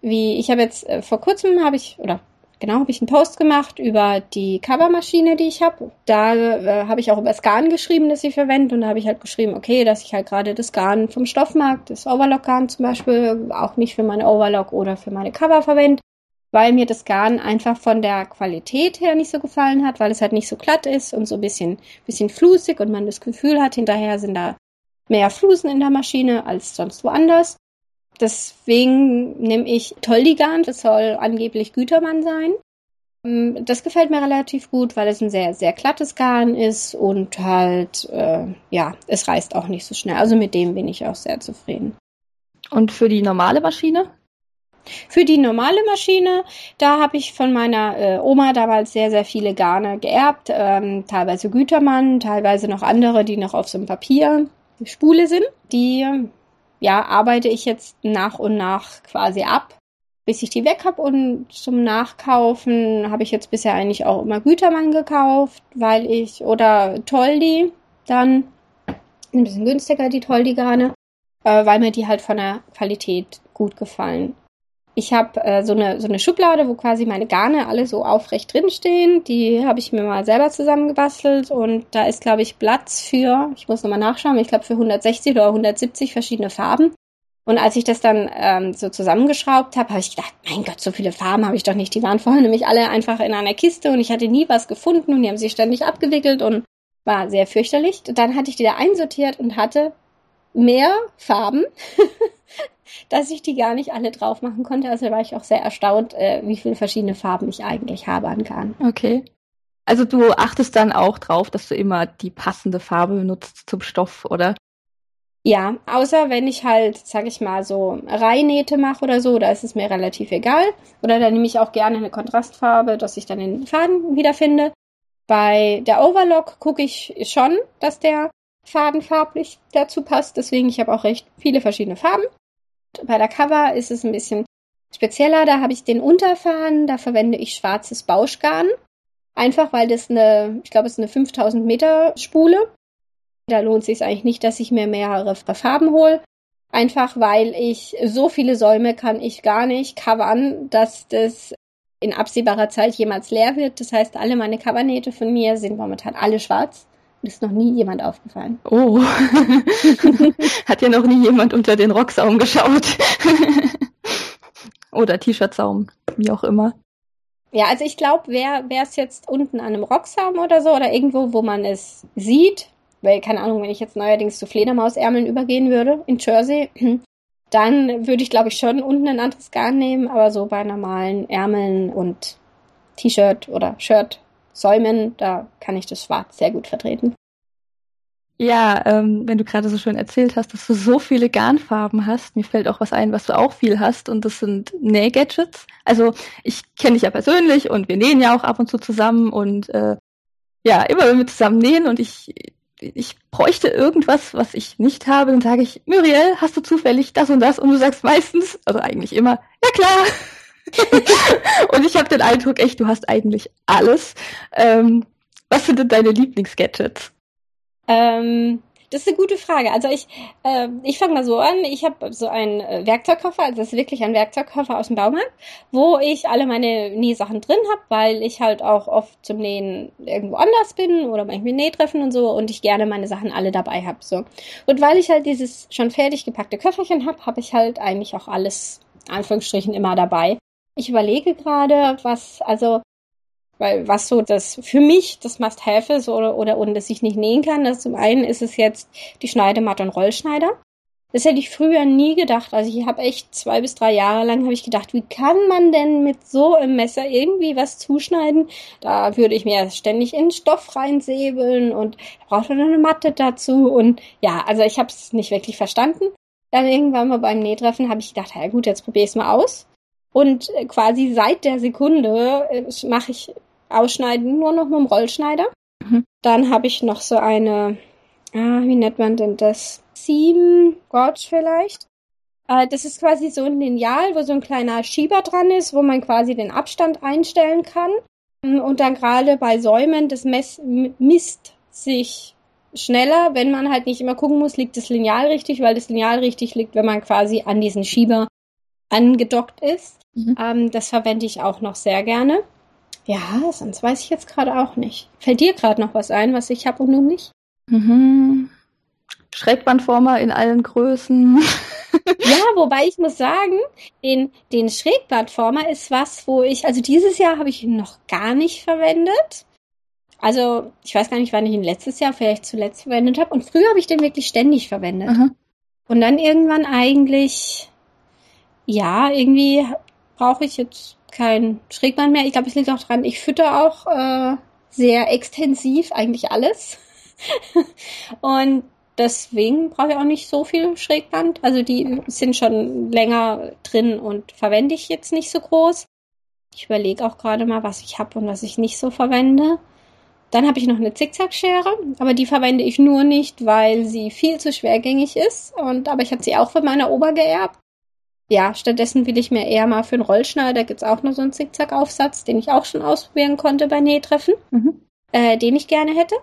Wie, ich habe jetzt äh, vor kurzem habe ich, oder genau, habe ich einen Post gemacht über die Covermaschine, die ich habe. Da äh, habe ich auch über das Garn geschrieben, das ich verwende. Und da habe ich halt geschrieben, okay, dass ich halt gerade das Garn vom Stoffmarkt, das Overlock-Garn zum Beispiel, auch nicht für meine Overlock oder für meine Cover verwende, weil mir das Garn einfach von der Qualität her nicht so gefallen hat, weil es halt nicht so glatt ist und so ein bisschen, bisschen flusig und man das Gefühl hat, hinterher sind da mehr Flusen in der Maschine als sonst woanders. Deswegen nehme ich Toldigan, das soll angeblich Gütermann sein. Ähm, das gefällt mir relativ gut, weil es ein sehr, sehr glattes Garn ist und halt, äh, ja, es reißt auch nicht so schnell. Also mit dem bin ich auch sehr zufrieden. Und für die normale Maschine? Für die normale Maschine, da habe ich von meiner äh, Oma damals sehr, sehr viele Garne geerbt. Ähm, teilweise Gütermann, teilweise noch andere, die noch auf so einem Papier Spule sind. Die ja, arbeite ich jetzt nach und nach quasi ab, bis ich die weg habe. Und zum Nachkaufen habe ich jetzt bisher eigentlich auch immer Gütermann gekauft, weil ich, oder Toldi, dann ein bisschen günstiger die Toldi-Garne, äh, weil mir die halt von der Qualität gut gefallen. Ich habe äh, so, eine, so eine Schublade, wo quasi meine Garne alle so aufrecht drinstehen. Die habe ich mir mal selber zusammengebastelt und da ist, glaube ich, Platz für, ich muss nochmal nachschauen, ich glaube für 160 oder 170 verschiedene Farben. Und als ich das dann ähm, so zusammengeschraubt habe, habe ich gedacht, mein Gott, so viele Farben habe ich doch nicht. Die waren vorher nämlich alle einfach in einer Kiste und ich hatte nie was gefunden und die haben sich ständig abgewickelt und war sehr fürchterlich. Dann hatte ich die da einsortiert und hatte mehr Farben dass ich die gar nicht alle drauf machen konnte. Also war ich auch sehr erstaunt, äh, wie viele verschiedene Farben ich eigentlich habe an Garn. Okay. Also du achtest dann auch drauf, dass du immer die passende Farbe benutzt zum Stoff, oder? Ja, außer wenn ich halt, sag ich mal, so Reihnähte mache oder so, da ist es mir relativ egal. Oder da nehme ich auch gerne eine Kontrastfarbe, dass ich dann den Faden wiederfinde. Bei der Overlock gucke ich schon, dass der Faden farblich dazu passt. Deswegen, ich habe auch recht viele verschiedene Farben. Bei der Cover ist es ein bisschen spezieller. Da habe ich den Unterfahren, da verwende ich schwarzes Bauschgarn. Einfach weil das eine, ich glaube, es ist eine 5000 Meter Spule. Da lohnt es sich eigentlich nicht, dass ich mir mehrere Farben hole. Einfach weil ich so viele Säume kann ich gar nicht covern, dass das in absehbarer Zeit jemals leer wird. Das heißt, alle meine Covernähte von mir sind momentan alle schwarz. Ist noch nie jemand aufgefallen. Oh. Hat ja noch nie jemand unter den Rocksaum geschaut. Oder T-Shirt-Saum, wie auch immer. Ja, also ich glaube, wäre es jetzt unten an einem Rocksaum oder so oder irgendwo, wo man es sieht, weil, keine Ahnung, wenn ich jetzt neuerdings zu Fledermausärmeln übergehen würde in Jersey, dann würde ich, glaube ich, schon unten ein anderes Garn nehmen, aber so bei normalen Ärmeln und T-Shirt oder Shirt Säumen, da kann ich das Schwarz sehr gut vertreten. Ja, ähm, wenn du gerade so schön erzählt hast, dass du so viele Garnfarben hast, mir fällt auch was ein, was du auch viel hast, und das sind Nähgadgets. Also ich kenne dich ja persönlich und wir nähen ja auch ab und zu zusammen und äh, ja, immer wenn wir zusammen nähen und ich ich bräuchte irgendwas, was ich nicht habe, dann sage ich, Muriel, hast du zufällig das und das? Und du sagst meistens, also eigentlich immer, ja klar. und ich habe den Eindruck, echt, du hast eigentlich alles. Ähm, was sind denn deine Lieblingsgadgets? Ähm, das ist eine gute Frage. Also ich, äh, ich fange mal so an. Ich habe so einen äh, Werkzeugkoffer, also das ist wirklich ein Werkzeugkoffer aus dem Baumarkt, wo ich alle meine Nähsachen drin habe, weil ich halt auch oft zum Nähen irgendwo anders bin oder manchmal Nähtreffen und so und ich gerne meine Sachen alle dabei habe. So. Und weil ich halt dieses schon fertig gepackte Köfferchen habe, habe ich halt eigentlich auch alles, Anführungsstrichen, immer dabei. Ich überlege gerade, was, also, weil was so das für mich das Must-Have ist oder, oder und dass ich nicht nähen kann, das zum einen ist es jetzt die Schneidematte und Rollschneider. Das hätte ich früher nie gedacht. Also ich habe echt zwei bis drei Jahre lang habe ich gedacht, wie kann man denn mit so einem Messer irgendwie was zuschneiden? Da würde ich mir ständig in Stoff reinsäbeln und braucht man eine Matte dazu und ja, also ich habe es nicht wirklich verstanden. Dann irgendwann mal beim Nähtreffen habe ich gedacht, ja gut, jetzt probiere ich es mal aus. Und äh, quasi seit der Sekunde äh, mache ich Ausschneiden nur noch mit dem Rollschneider. Mhm. Dann habe ich noch so eine, ah, wie nennt man denn das? Seam Gouge vielleicht. Äh, das ist quasi so ein Lineal, wo so ein kleiner Schieber dran ist, wo man quasi den Abstand einstellen kann. Und dann gerade bei Säumen, das Mess misst sich schneller, wenn man halt nicht immer gucken muss, liegt das Lineal richtig, weil das Lineal richtig liegt, wenn man quasi an diesen Schieber angedockt ist. Mhm. Ähm, das verwende ich auch noch sehr gerne. Ja, sonst weiß ich jetzt gerade auch nicht. Fällt dir gerade noch was ein, was ich habe und nun nicht? Mhm. Schrägbandformer in allen Größen. ja, wobei ich muss sagen, den, den Schrägbandformer ist was, wo ich, also dieses Jahr habe ich ihn noch gar nicht verwendet. Also, ich weiß gar nicht, wann ich ihn letztes Jahr vielleicht zuletzt verwendet habe. Und früher habe ich den wirklich ständig verwendet. Mhm. Und dann irgendwann eigentlich, ja, irgendwie brauche ich jetzt kein Schrägband mehr. Ich glaube, es liegt auch dran, ich fütter auch äh, sehr extensiv eigentlich alles. und deswegen brauche ich auch nicht so viel Schrägband. Also die sind schon länger drin und verwende ich jetzt nicht so groß. Ich überlege auch gerade mal, was ich habe und was ich nicht so verwende. Dann habe ich noch eine Zickzackschere, aber die verwende ich nur nicht, weil sie viel zu schwergängig ist. Und aber ich habe sie auch von meiner Oma geerbt. Ja, stattdessen will ich mir eher mal für einen Rollschneider, gibt es auch noch so einen Zickzackaufsatz, den ich auch schon ausprobieren konnte bei Nähtreffen, mhm. äh, den ich gerne hätte.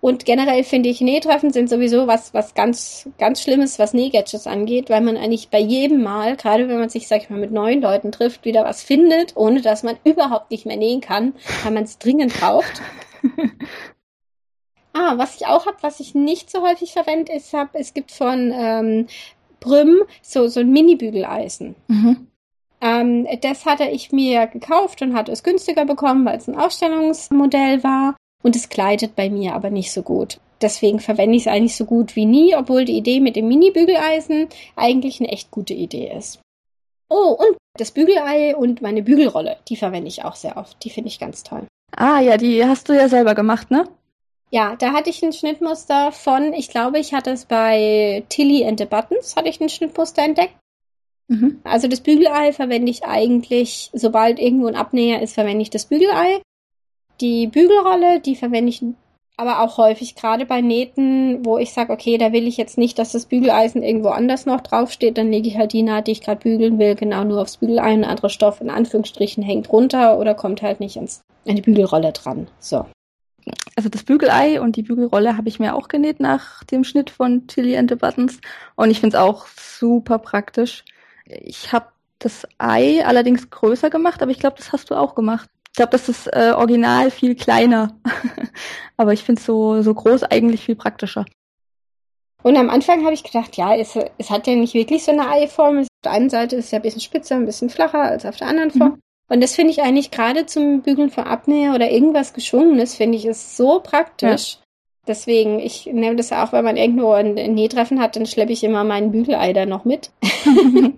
Und generell finde ich, Nähtreffen sind sowieso was, was ganz, ganz Schlimmes, was Nähgadgets angeht, weil man eigentlich bei jedem Mal, gerade wenn man sich, sag ich mal, mit neuen Leuten trifft, wieder was findet, ohne dass man überhaupt nicht mehr nähen kann, weil man es dringend braucht. ah, was ich auch habe, was ich nicht so häufig verwende, ist, hab, es gibt von ähm, Brüm so, so ein Mini-Bügeleisen. Mhm. Ähm, das hatte ich mir gekauft und hatte es günstiger bekommen, weil es ein Ausstellungsmodell war. Und es gleitet bei mir aber nicht so gut. Deswegen verwende ich es eigentlich so gut wie nie, obwohl die Idee mit dem Mini-Bügeleisen eigentlich eine echt gute Idee ist. Oh, und das Bügelei und meine Bügelrolle, die verwende ich auch sehr oft. Die finde ich ganz toll. Ah, ja, die hast du ja selber gemacht, ne? Ja, da hatte ich ein Schnittmuster von, ich glaube, ich hatte es bei Tilly and the Buttons, hatte ich ein Schnittmuster entdeckt. Mhm. Also das Bügelei verwende ich eigentlich, sobald irgendwo ein Abnäher ist, verwende ich das Bügelei. Die Bügelrolle, die verwende ich aber auch häufig, gerade bei Nähten, wo ich sage, okay, da will ich jetzt nicht, dass das Bügeleisen irgendwo anders noch draufsteht, dann lege ich halt die Naht, die ich gerade bügeln will, genau nur aufs Bügelei. Ein anderer Stoff in Anführungsstrichen hängt runter oder kommt halt nicht ins, an die Bügelrolle dran. So. Also das Bügelei und die Bügelrolle habe ich mir auch genäht nach dem Schnitt von Tilly and the Buttons und ich finde es auch super praktisch. Ich habe das Ei allerdings größer gemacht, aber ich glaube, das hast du auch gemacht. Ich glaube, das ist äh, original viel kleiner. Aber ich finde es so, so groß eigentlich viel praktischer. Und am Anfang habe ich gedacht, ja, es, es hat ja nicht wirklich so eine Eiform. Auf der einen Seite ist es ja ein bisschen spitzer, ein bisschen flacher als auf der anderen Form. Mhm. Und das finde ich eigentlich gerade zum Bügeln von Abnäher oder irgendwas Geschwungenes, finde ich es so praktisch. Ja. Deswegen, ich nehme das auch, wenn man irgendwo ein Nähtreffen hat, dann schleppe ich immer meinen Bügelei da noch mit.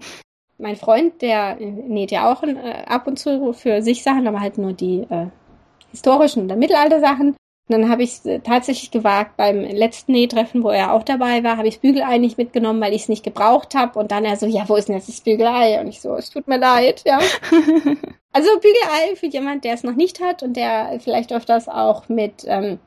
mein Freund, der näht ja auch äh, ab und zu für sich Sachen, aber halt nur die äh, historischen oder Mittelalter-Sachen. Und dann habe ich es äh, tatsächlich gewagt, beim letzten Nähtreffen, wo er auch dabei war, habe ich das Bügelei nicht mitgenommen, weil ich es nicht gebraucht habe. Und dann er so, ja, wo ist denn jetzt das Bügelei? Und ich so, es tut mir leid, ja. also Bügelei für jemand, der es noch nicht hat und der vielleicht öfters auch mit ähm,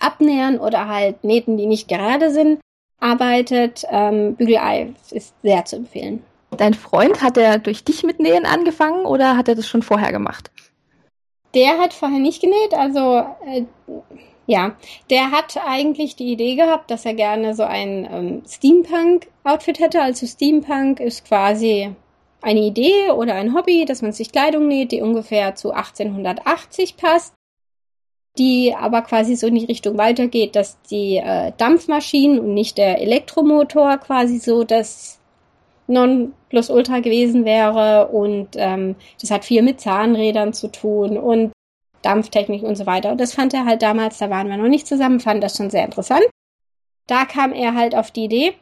Abnähern oder halt Nähten, die nicht gerade sind, arbeitet. Ähm, Bügelei ist sehr zu empfehlen. Dein Freund, hat er durch dich mit Nähen angefangen oder hat er das schon vorher gemacht? Der hat vorher nicht genäht, also äh, ja, der hat eigentlich die Idee gehabt, dass er gerne so ein ähm, Steampunk-Outfit hätte. Also Steampunk ist quasi eine Idee oder ein Hobby, dass man sich Kleidung näht, die ungefähr zu 1880 passt, die aber quasi so in die Richtung weitergeht, dass die äh, Dampfmaschinen und nicht der Elektromotor quasi so das Nonplusultra gewesen wäre und ähm, das hat viel mit Zahnrädern zu tun und Dampftechnik und so weiter. Und das fand er halt damals, da waren wir noch nicht zusammen, fand das schon sehr interessant. Da kam er halt auf die Idee,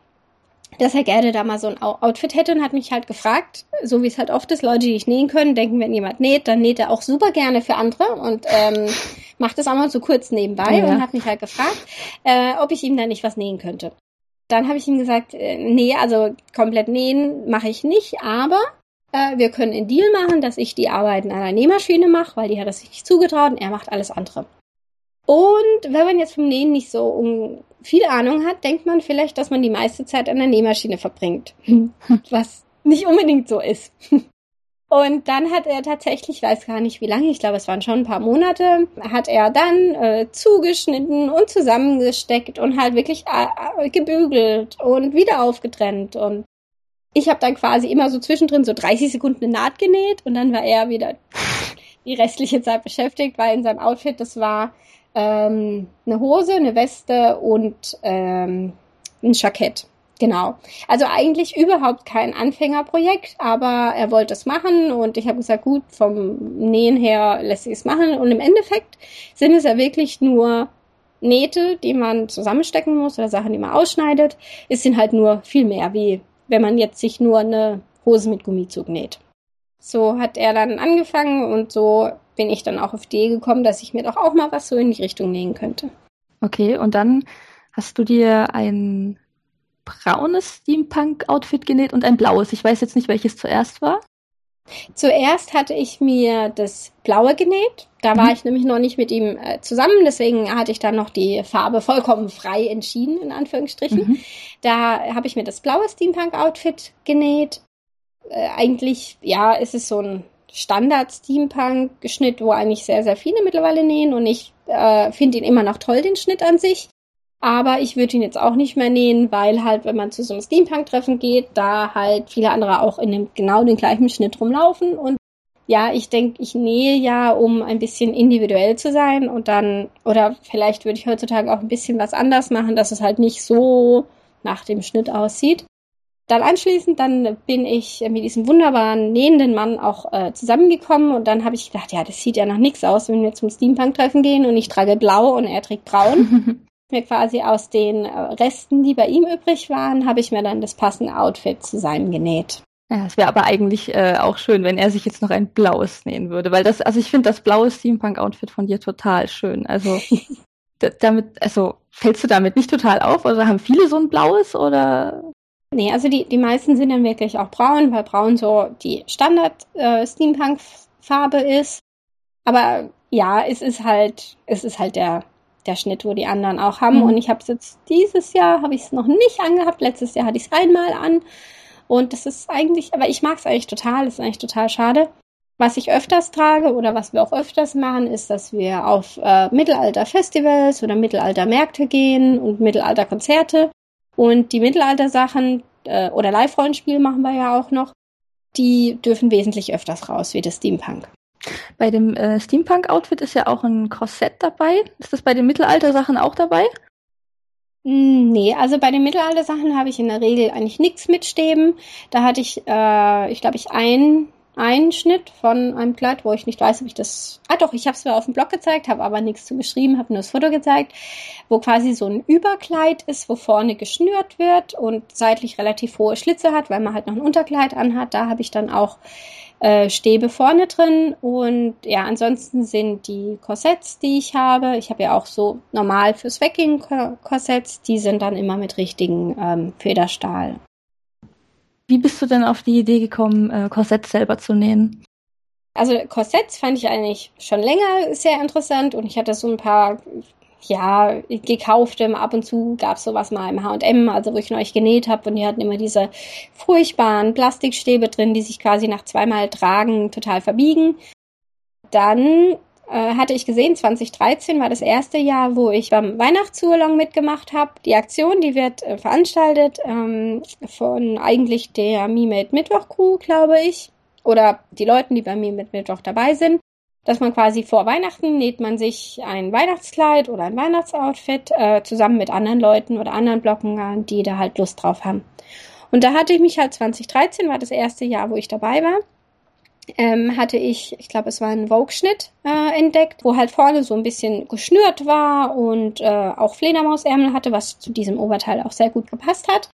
dass er gerne da mal so ein Outfit hätte und hat mich halt gefragt, so wie es halt oft ist, Leute, die nicht nähen können, denken, wenn jemand näht, dann näht er auch super gerne für andere und ähm, macht das auch mal so kurz nebenbei ja. und hat mich halt gefragt, äh, ob ich ihm da nicht was nähen könnte. Dann habe ich ihm gesagt, äh, nee, also komplett nähen mache ich nicht, aber äh, wir können einen Deal machen, dass ich die Arbeiten an der Nähmaschine mache, weil die hat das sich nicht zugetraut und er macht alles andere. Und wenn man jetzt vom Nähen nicht so viel Ahnung hat, denkt man vielleicht, dass man die meiste Zeit an der Nähmaschine verbringt. Was nicht unbedingt so ist. Und dann hat er tatsächlich, ich weiß gar nicht wie lange, ich glaube es waren schon ein paar Monate, hat er dann äh, zugeschnitten und zusammengesteckt und halt wirklich äh, gebügelt und wieder aufgetrennt. Und ich habe dann quasi immer so zwischendrin so 30 Sekunden eine Naht genäht und dann war er wieder die restliche Zeit beschäftigt, weil in seinem Outfit, das war ähm, eine Hose, eine Weste und ähm, ein Jackett. Genau. Also eigentlich überhaupt kein Anfängerprojekt, aber er wollte es machen und ich habe gesagt, gut, vom Nähen her lässt sich es machen. Und im Endeffekt sind es ja wirklich nur Nähte, die man zusammenstecken muss oder Sachen, die man ausschneidet. Es sind halt nur viel mehr, wie wenn man jetzt sich nur eine Hose mit Gummizug näht. So hat er dann angefangen und so bin ich dann auch auf die Idee gekommen, dass ich mir doch auch mal was so in die Richtung nähen könnte. Okay, und dann hast du dir ein braunes Steampunk-Outfit genäht und ein blaues. Ich weiß jetzt nicht, welches zuerst war. Zuerst hatte ich mir das blaue genäht. Da war mhm. ich nämlich noch nicht mit ihm äh, zusammen, deswegen hatte ich dann noch die Farbe vollkommen frei entschieden, in Anführungsstrichen. Mhm. Da habe ich mir das blaue Steampunk-Outfit genäht. Äh, eigentlich, ja, ist es so ein Standard-Steampunk-Schnitt, wo eigentlich sehr, sehr viele mittlerweile nähen und ich äh, finde ihn immer noch toll, den Schnitt an sich. Aber ich würde ihn jetzt auch nicht mehr nähen, weil halt, wenn man zu so einem Steampunk-Treffen geht, da halt viele andere auch in dem genau den gleichen Schnitt rumlaufen. Und ja, ich denke, ich nähe ja, um ein bisschen individuell zu sein und dann, oder vielleicht würde ich heutzutage auch ein bisschen was anders machen, dass es halt nicht so nach dem Schnitt aussieht. Dann anschließend, dann bin ich mit diesem wunderbaren nähenden Mann auch äh, zusammengekommen und dann habe ich gedacht, ja, das sieht ja nach nichts aus, wenn wir zum Steampunk-Treffen gehen und ich trage blau und er trägt braun. mir quasi aus den äh, Resten, die bei ihm übrig waren, habe ich mir dann das passende Outfit zusammengenäht. Ja, es wäre aber eigentlich äh, auch schön, wenn er sich jetzt noch ein blaues nähen würde, weil das, also ich finde das blaue Steampunk-Outfit von dir total schön. Also damit, also fällst du damit nicht total auf? Oder haben viele so ein blaues oder? Nee, also die, die meisten sind dann wirklich auch braun, weil braun so die Standard-Steampunk-Farbe äh, ist. Aber ja, es ist halt, es ist halt der der Schnitt, wo die anderen auch haben. Mhm. Und ich habe es jetzt dieses Jahr, habe ich es noch nicht angehabt. Letztes Jahr hatte ich es einmal an. Und das ist eigentlich, aber ich mag es eigentlich total, das ist eigentlich total schade. Was ich öfters trage oder was wir auch öfters machen, ist, dass wir auf äh, Mittelalter-Festivals oder Mittelalter-Märkte gehen und Mittelalter-Konzerte. Und die Mittelalter-Sachen äh, oder Live-Rollenspiel machen wir ja auch noch, die dürfen wesentlich öfters raus wie das Steampunk. Bei dem äh, Steampunk-Outfit ist ja auch ein Korsett dabei. Ist das bei den Mittelalter-Sachen auch dabei? Hm, nee, also bei den Mittelalter-Sachen habe ich in der Regel eigentlich nichts mit Stäben. Da hatte ich, äh, ich glaube, ich ein einen Schnitt von einem Kleid, wo ich nicht weiß, ob ich das. Ah doch, ich habe es mir auf dem Blog gezeigt, habe aber nichts zu geschrieben, habe nur das Foto gezeigt, wo quasi so ein Überkleid ist, wo vorne geschnürt wird und seitlich relativ hohe Schlitze hat, weil man halt noch ein Unterkleid anhat. Da habe ich dann auch äh, Stäbe vorne drin und ja, ansonsten sind die Korsetts, die ich habe, ich habe ja auch so normal fürs Weggehen Korsetts, die sind dann immer mit richtigen ähm, Federstahl. Wie bist du denn auf die Idee gekommen, äh, Korsetts selber zu nähen? Also Korsetts fand ich eigentlich schon länger sehr interessant und ich hatte so ein paar ja, gekauftem. Ab und zu gab es sowas mal im H&M, also wo ich neulich genäht habe und die hatten immer diese furchtbaren Plastikstäbe drin, die sich quasi nach zweimal Tragen total verbiegen. Dann äh, hatte ich gesehen, 2013 war das erste Jahr, wo ich beim Weihnachtsurlaub mitgemacht habe. Die Aktion, die wird äh, veranstaltet ähm, von eigentlich der Me Made Mittwoch Crew, glaube ich. Oder die Leuten, die bei mir mit Mittwoch dabei sind dass man quasi vor Weihnachten näht man sich ein Weihnachtskleid oder ein Weihnachtsoutfit äh, zusammen mit anderen Leuten oder anderen Blocken, die da halt Lust drauf haben. Und da hatte ich mich halt 2013, war das erste Jahr, wo ich dabei war, ähm, hatte ich, ich glaube, es war ein Vogue-Schnitt äh, entdeckt, wo halt vorne so ein bisschen geschnürt war und äh, auch Fledermausärmel hatte, was zu diesem Oberteil auch sehr gut gepasst hat.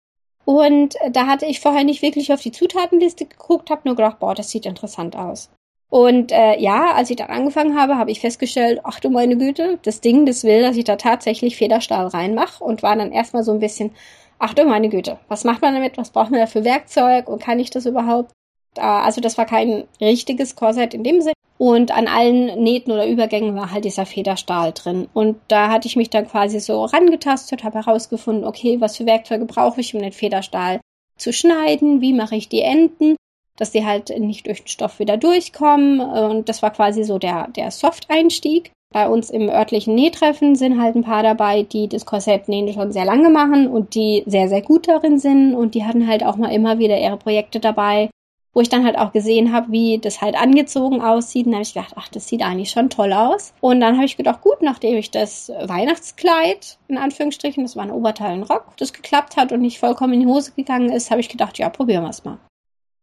Und da hatte ich vorher nicht wirklich auf die Zutatenliste geguckt, habe nur gedacht, boah, das sieht interessant aus. Und äh, ja, als ich dann angefangen habe, habe ich festgestellt, ach du meine Güte, das Ding, das will, dass ich da tatsächlich Federstahl reinmache und war dann erstmal so ein bisschen, ach du meine Güte, was macht man damit, was braucht man da für Werkzeug und kann ich das überhaupt? Also das war kein richtiges Korsett in dem Sinn. Und an allen Nähten oder Übergängen war halt dieser Federstahl drin. Und da hatte ich mich dann quasi so rangetastet, habe herausgefunden, okay, was für Werkzeuge brauche ich, um den Federstahl zu schneiden, wie mache ich die Enden dass die halt nicht durch den Stoff wieder durchkommen. Und das war quasi so der, der Soft-Einstieg. Bei uns im örtlichen Nähtreffen sind halt ein paar dabei, die das Korsettnähen schon sehr lange machen und die sehr, sehr gut darin sind. Und die hatten halt auch mal immer wieder ihre Projekte dabei, wo ich dann halt auch gesehen habe, wie das halt angezogen aussieht. Und da habe ich gedacht, ach, das sieht eigentlich schon toll aus. Und dann habe ich gedacht, gut, nachdem ich das Weihnachtskleid, in Anführungsstrichen, das war ein Oberteil, ein Rock, das geklappt hat und nicht vollkommen in die Hose gegangen ist, habe ich gedacht, ja, probieren wir es mal.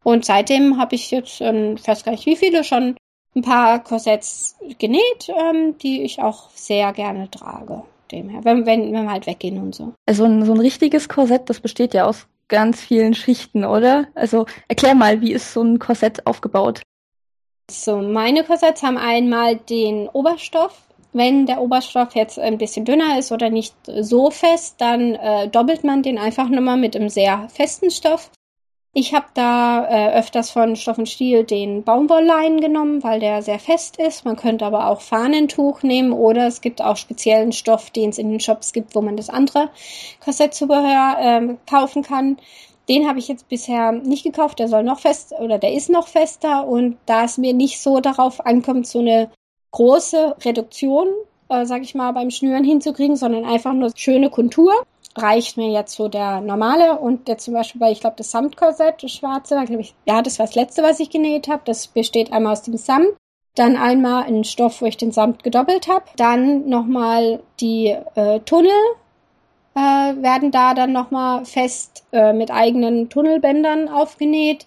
Und seitdem habe ich jetzt, ähm, ich weiß gar nicht wie viele, schon ein paar Korsetts genäht, ähm, die ich auch sehr gerne trage. Dem her, wenn, wenn, wenn wir halt weggehen und so. Also ein, so ein richtiges Korsett, das besteht ja aus ganz vielen Schichten, oder? Also erklär mal, wie ist so ein Korsett aufgebaut? So, meine Korsetts haben einmal den Oberstoff. Wenn der Oberstoff jetzt ein bisschen dünner ist oder nicht so fest, dann äh, doppelt man den einfach nochmal mit einem sehr festen Stoff. Ich habe da äh, öfters von Stoff und Stiel den Baumwollleinen genommen, weil der sehr fest ist. Man könnte aber auch Fahnentuch nehmen oder es gibt auch speziellen Stoff, den es in den Shops gibt, wo man das andere Korsettzubehör äh, kaufen kann. Den habe ich jetzt bisher nicht gekauft. Der soll noch fest oder der ist noch fester und da es mir nicht so darauf ankommt, so eine große Reduktion, äh, sag ich mal, beim Schnüren hinzukriegen, sondern einfach nur schöne Kontur, reicht mir jetzt so der normale und der zum Beispiel bei, ich glaube, das Samtkorsett, das schwarze, da glaube ich, ja, das war das letzte, was ich genäht habe. Das besteht einmal aus dem Samt, dann einmal ein Stoff, wo ich den Samt gedoppelt habe, dann nochmal die äh, Tunnel äh, werden da dann nochmal fest äh, mit eigenen Tunnelbändern aufgenäht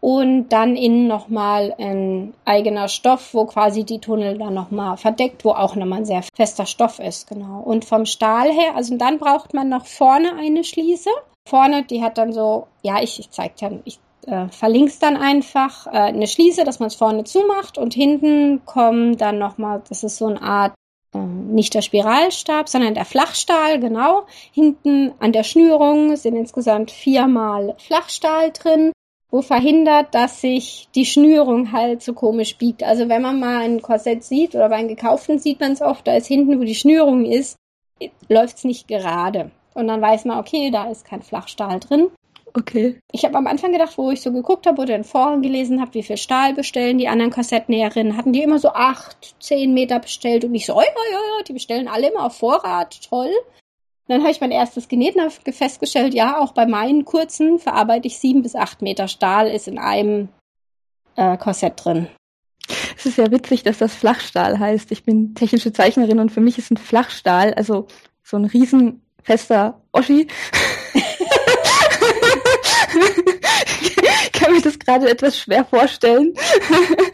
und dann innen nochmal ein eigener Stoff, wo quasi die Tunnel dann nochmal verdeckt, wo auch nochmal ein sehr fester Stoff ist, genau. Und vom Stahl her, also dann braucht man noch vorne eine Schließe. Vorne, die hat dann so, ja, ich, ich zeig dann, ich äh, verlink's dann einfach, äh, eine Schließe, dass man es vorne zumacht und hinten kommen dann nochmal, das ist so eine Art äh, nicht der Spiralstab, sondern der Flachstahl, genau. Hinten an der Schnürung sind insgesamt viermal Flachstahl drin wo verhindert, dass sich die Schnürung halt so komisch biegt. Also wenn man mal ein Korsett sieht oder bei einem gekauften sieht man es oft, da ist hinten, wo die Schnürung ist, läuft es nicht gerade. Und dann weiß man, okay, da ist kein Flachstahl drin. Okay. Ich habe am Anfang gedacht, wo ich so geguckt habe oder in Foren gelesen habe, wie viel Stahl bestellen die anderen Korsettnäherinnen, hatten die immer so acht, zehn Meter bestellt und ich so, ja, ja, ja, die bestellen alle immer auf Vorrat, toll. Dann habe ich mein erstes genäht und habe festgestellt, ja, auch bei meinen kurzen verarbeite ich sieben bis acht Meter Stahl, ist in einem äh, Korsett drin. Es ist ja witzig, dass das Flachstahl heißt. Ich bin technische Zeichnerin und für mich ist ein Flachstahl, also so ein riesenfester Oschi. ich kann mir das gerade etwas schwer vorstellen.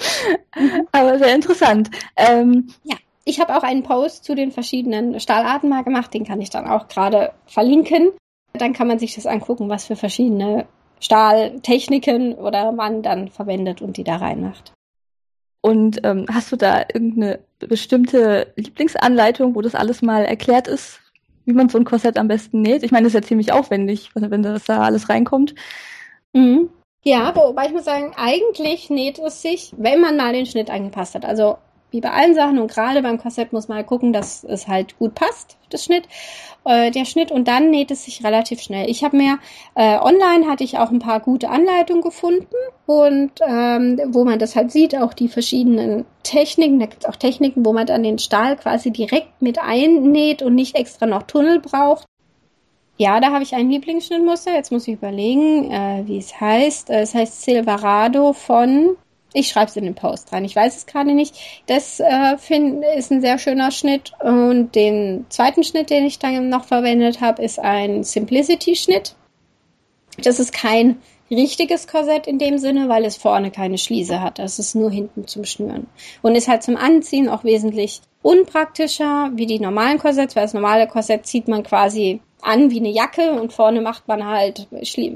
Aber sehr interessant. Ähm, ja ich habe auch einen Post zu den verschiedenen Stahlarten mal gemacht, den kann ich dann auch gerade verlinken. Dann kann man sich das angucken, was für verschiedene Stahltechniken oder man dann verwendet und die da reinmacht. Und ähm, hast du da irgendeine bestimmte Lieblingsanleitung, wo das alles mal erklärt ist, wie man so ein Korsett am besten näht? Ich meine, das ist ja ziemlich aufwendig, wenn das da alles reinkommt. Mhm. Ja, wobei ich muss sagen, eigentlich näht es sich, wenn man mal den Schnitt angepasst hat. Also wie bei allen Sachen und gerade beim Korsett muss man halt gucken, dass es halt gut passt, das Schnitt, äh, der Schnitt und dann näht es sich relativ schnell. Ich habe mir äh, online hatte ich auch ein paar gute Anleitungen gefunden und ähm, wo man das halt sieht, auch die verschiedenen Techniken, da gibt es auch Techniken, wo man dann den Stahl quasi direkt mit einnäht und nicht extra noch Tunnel braucht. Ja, da habe ich ein Lieblingsschnittmuster. Jetzt muss ich überlegen, äh, wie es heißt. Äh, es heißt Silverado von ich schreibe es in den Post rein. Ich weiß es gerade nicht. Das äh, find, ist ein sehr schöner Schnitt. Und den zweiten Schnitt, den ich dann noch verwendet habe, ist ein Simplicity-Schnitt. Das ist kein richtiges Korsett in dem Sinne, weil es vorne keine Schließe hat. Das ist nur hinten zum Schnüren. Und ist halt zum Anziehen auch wesentlich unpraktischer wie die normalen Korsetts, weil das normale Korsett zieht man quasi an wie eine Jacke und vorne macht man halt,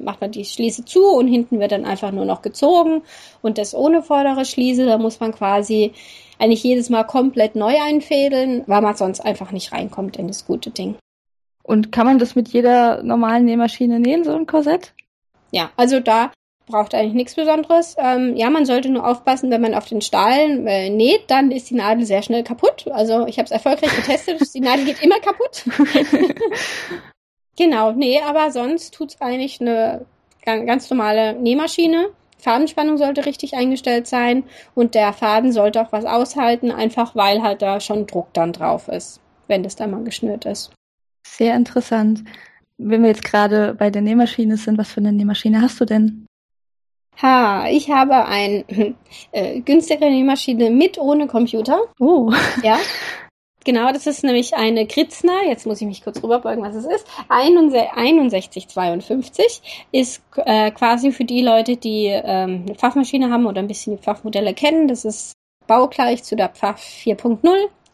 macht man die Schließe zu und hinten wird dann einfach nur noch gezogen und das ohne vordere Schließe, da muss man quasi eigentlich jedes Mal komplett neu einfädeln, weil man sonst einfach nicht reinkommt in das gute Ding. Und kann man das mit jeder normalen Nähmaschine nähen, so ein Korsett? Ja, also da braucht eigentlich nichts Besonderes. Ähm, ja, man sollte nur aufpassen, wenn man auf den Stahl äh, näht, dann ist die Nadel sehr schnell kaputt. Also ich habe es erfolgreich getestet, die Nadel geht immer kaputt. genau, nee, aber sonst tut's eigentlich eine ganz normale Nähmaschine. Fadenspannung sollte richtig eingestellt sein und der Faden sollte auch was aushalten, einfach weil halt da schon Druck dann drauf ist, wenn das dann mal geschnürt ist. Sehr interessant. Wenn wir jetzt gerade bei der Nähmaschine sind, was für eine Nähmaschine hast du denn? Ha, ich habe eine äh, günstigere Nähmaschine mit ohne Computer. Oh. Ja. Genau, das ist nämlich eine Kritzner, jetzt muss ich mich kurz rüberbeugen, was es ist. 6152 ist äh, quasi für die Leute, die ähm, eine Pfaffmaschine haben oder ein bisschen die Pfaffmodelle kennen. Das ist baugleich zu der Pfaff 4.0.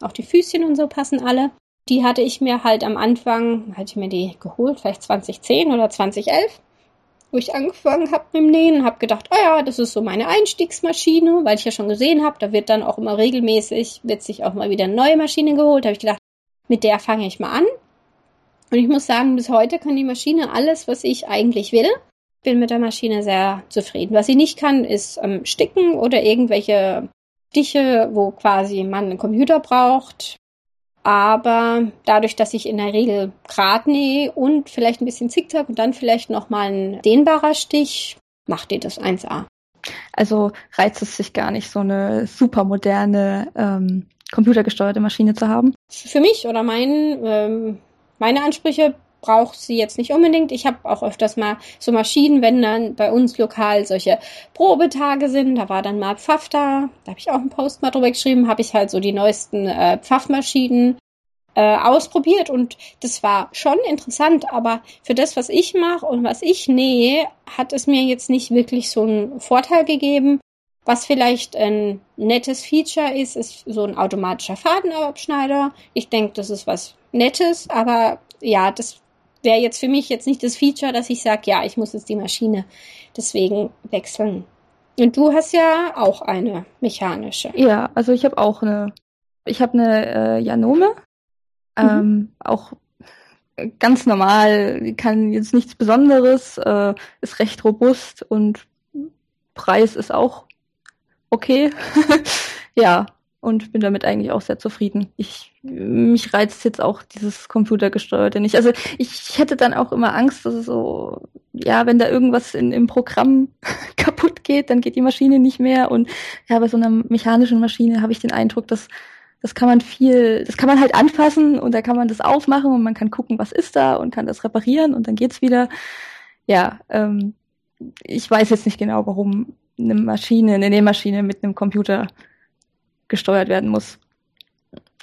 Auch die Füßchen und so passen alle. Die hatte ich mir halt am Anfang, hatte ich mir die geholt, vielleicht 2010 oder 2011 wo ich angefangen habe mit dem Nähen, habe gedacht, oh ja, das ist so meine Einstiegsmaschine, weil ich ja schon gesehen habe, da wird dann auch immer regelmäßig, wird sich auch mal wieder eine neue Maschine geholt. Habe ich gedacht, mit der fange ich mal an. Und ich muss sagen, bis heute kann die Maschine alles, was ich eigentlich will. Bin mit der Maschine sehr zufrieden. Was sie nicht kann, ist ähm, sticken oder irgendwelche Stiche, wo quasi man einen Computer braucht. Aber dadurch, dass ich in der Regel Grad nähe und vielleicht ein bisschen Zickzack und dann vielleicht nochmal ein dehnbarer Stich, macht die das 1A. Also reizt es sich gar nicht, so eine super moderne ähm, computergesteuerte Maschine zu haben? Für mich oder mein, ähm, meine Ansprüche braucht sie jetzt nicht unbedingt. Ich habe auch öfters mal so Maschinen, wenn dann bei uns lokal solche Probetage sind. Da war dann mal Pfaff da. Da habe ich auch einen Post mal drüber geschrieben. Habe ich halt so die neuesten äh, Pfaffmaschinen äh, ausprobiert und das war schon interessant. Aber für das, was ich mache und was ich nähe, hat es mir jetzt nicht wirklich so einen Vorteil gegeben. Was vielleicht ein nettes Feature ist, ist so ein automatischer Fadenabschneider. Ich denke, das ist was Nettes, aber ja, das wäre jetzt für mich jetzt nicht das Feature, dass ich sage, ja, ich muss jetzt die Maschine deswegen wechseln. Und du hast ja auch eine mechanische. Ja, also ich habe auch eine, ich habe eine äh, Janome, mhm. ähm, auch ganz normal, kann jetzt nichts Besonderes, äh, ist recht robust und Preis ist auch okay. ja, und bin damit eigentlich auch sehr zufrieden. Ich mich reizt jetzt auch dieses Computergesteuerte nicht. Also ich hätte dann auch immer Angst, dass es so, ja, wenn da irgendwas in, im Programm kaputt geht, dann geht die Maschine nicht mehr. Und ja, bei so einer mechanischen Maschine habe ich den Eindruck, dass das kann man viel, das kann man halt anfassen und da kann man das aufmachen und man kann gucken, was ist da und kann das reparieren und dann geht's wieder. Ja, ähm, ich weiß jetzt nicht genau, warum eine Maschine, eine Nähmaschine mit einem Computer gesteuert werden muss.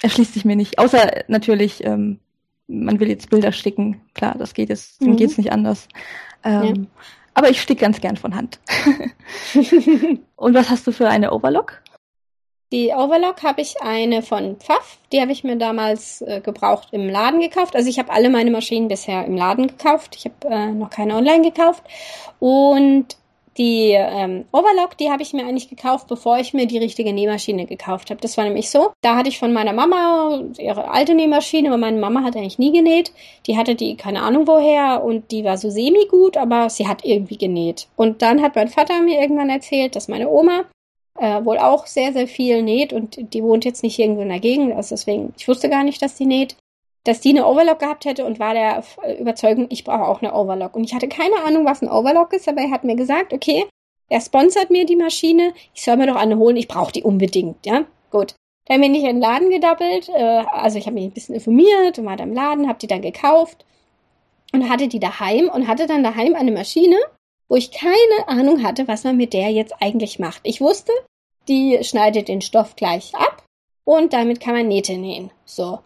Erschließt sich mir nicht. Außer natürlich, ähm, man will jetzt Bilder sticken. Klar, das geht jetzt, mhm. geht's nicht anders. Ähm, ja. Aber ich stick ganz gern von Hand. Und was hast du für eine Overlock? Die Overlock habe ich eine von Pfaff. Die habe ich mir damals äh, gebraucht im Laden gekauft. Also ich habe alle meine Maschinen bisher im Laden gekauft. Ich habe äh, noch keine online gekauft. Und die ähm, Overlock, die habe ich mir eigentlich gekauft, bevor ich mir die richtige Nähmaschine gekauft habe. Das war nämlich so. Da hatte ich von meiner Mama ihre alte Nähmaschine, aber meine Mama hat eigentlich nie genäht. Die hatte die keine Ahnung woher und die war so semi gut, aber sie hat irgendwie genäht. Und dann hat mein Vater mir irgendwann erzählt, dass meine Oma äh, wohl auch sehr, sehr viel näht und die wohnt jetzt nicht irgendwo in der Gegend. Also deswegen, ich wusste gar nicht, dass die näht dass die eine Overlock gehabt hätte und war der Überzeugung, ich brauche auch eine Overlock. Und ich hatte keine Ahnung, was ein Overlock ist, aber er hat mir gesagt, okay, er sponsert mir die Maschine, ich soll mir doch eine holen, ich brauche die unbedingt, ja. Gut. Dann bin ich in den Laden gedappelt, äh, also ich habe mich ein bisschen informiert und war da im Laden, habe die dann gekauft und hatte die daheim und hatte dann daheim eine Maschine, wo ich keine Ahnung hatte, was man mit der jetzt eigentlich macht. Ich wusste, die schneidet den Stoff gleich ab und damit kann man Nähte nähen. So.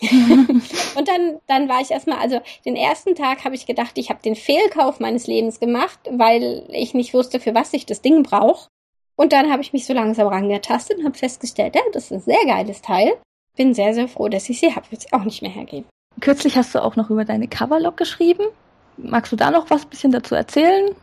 Und dann, dann war ich erstmal, also den ersten Tag habe ich gedacht, ich habe den Fehlkauf meines Lebens gemacht, weil ich nicht wusste, für was ich das Ding brauche. Und dann habe ich mich so langsam rangetastet und habe festgestellt, ja, das ist ein sehr geiles Teil. Bin sehr, sehr froh, dass ich sie habe. Wird sie auch nicht mehr hergeben. Kürzlich hast du auch noch über deine Coverlog geschrieben. Magst du da noch was bisschen dazu erzählen?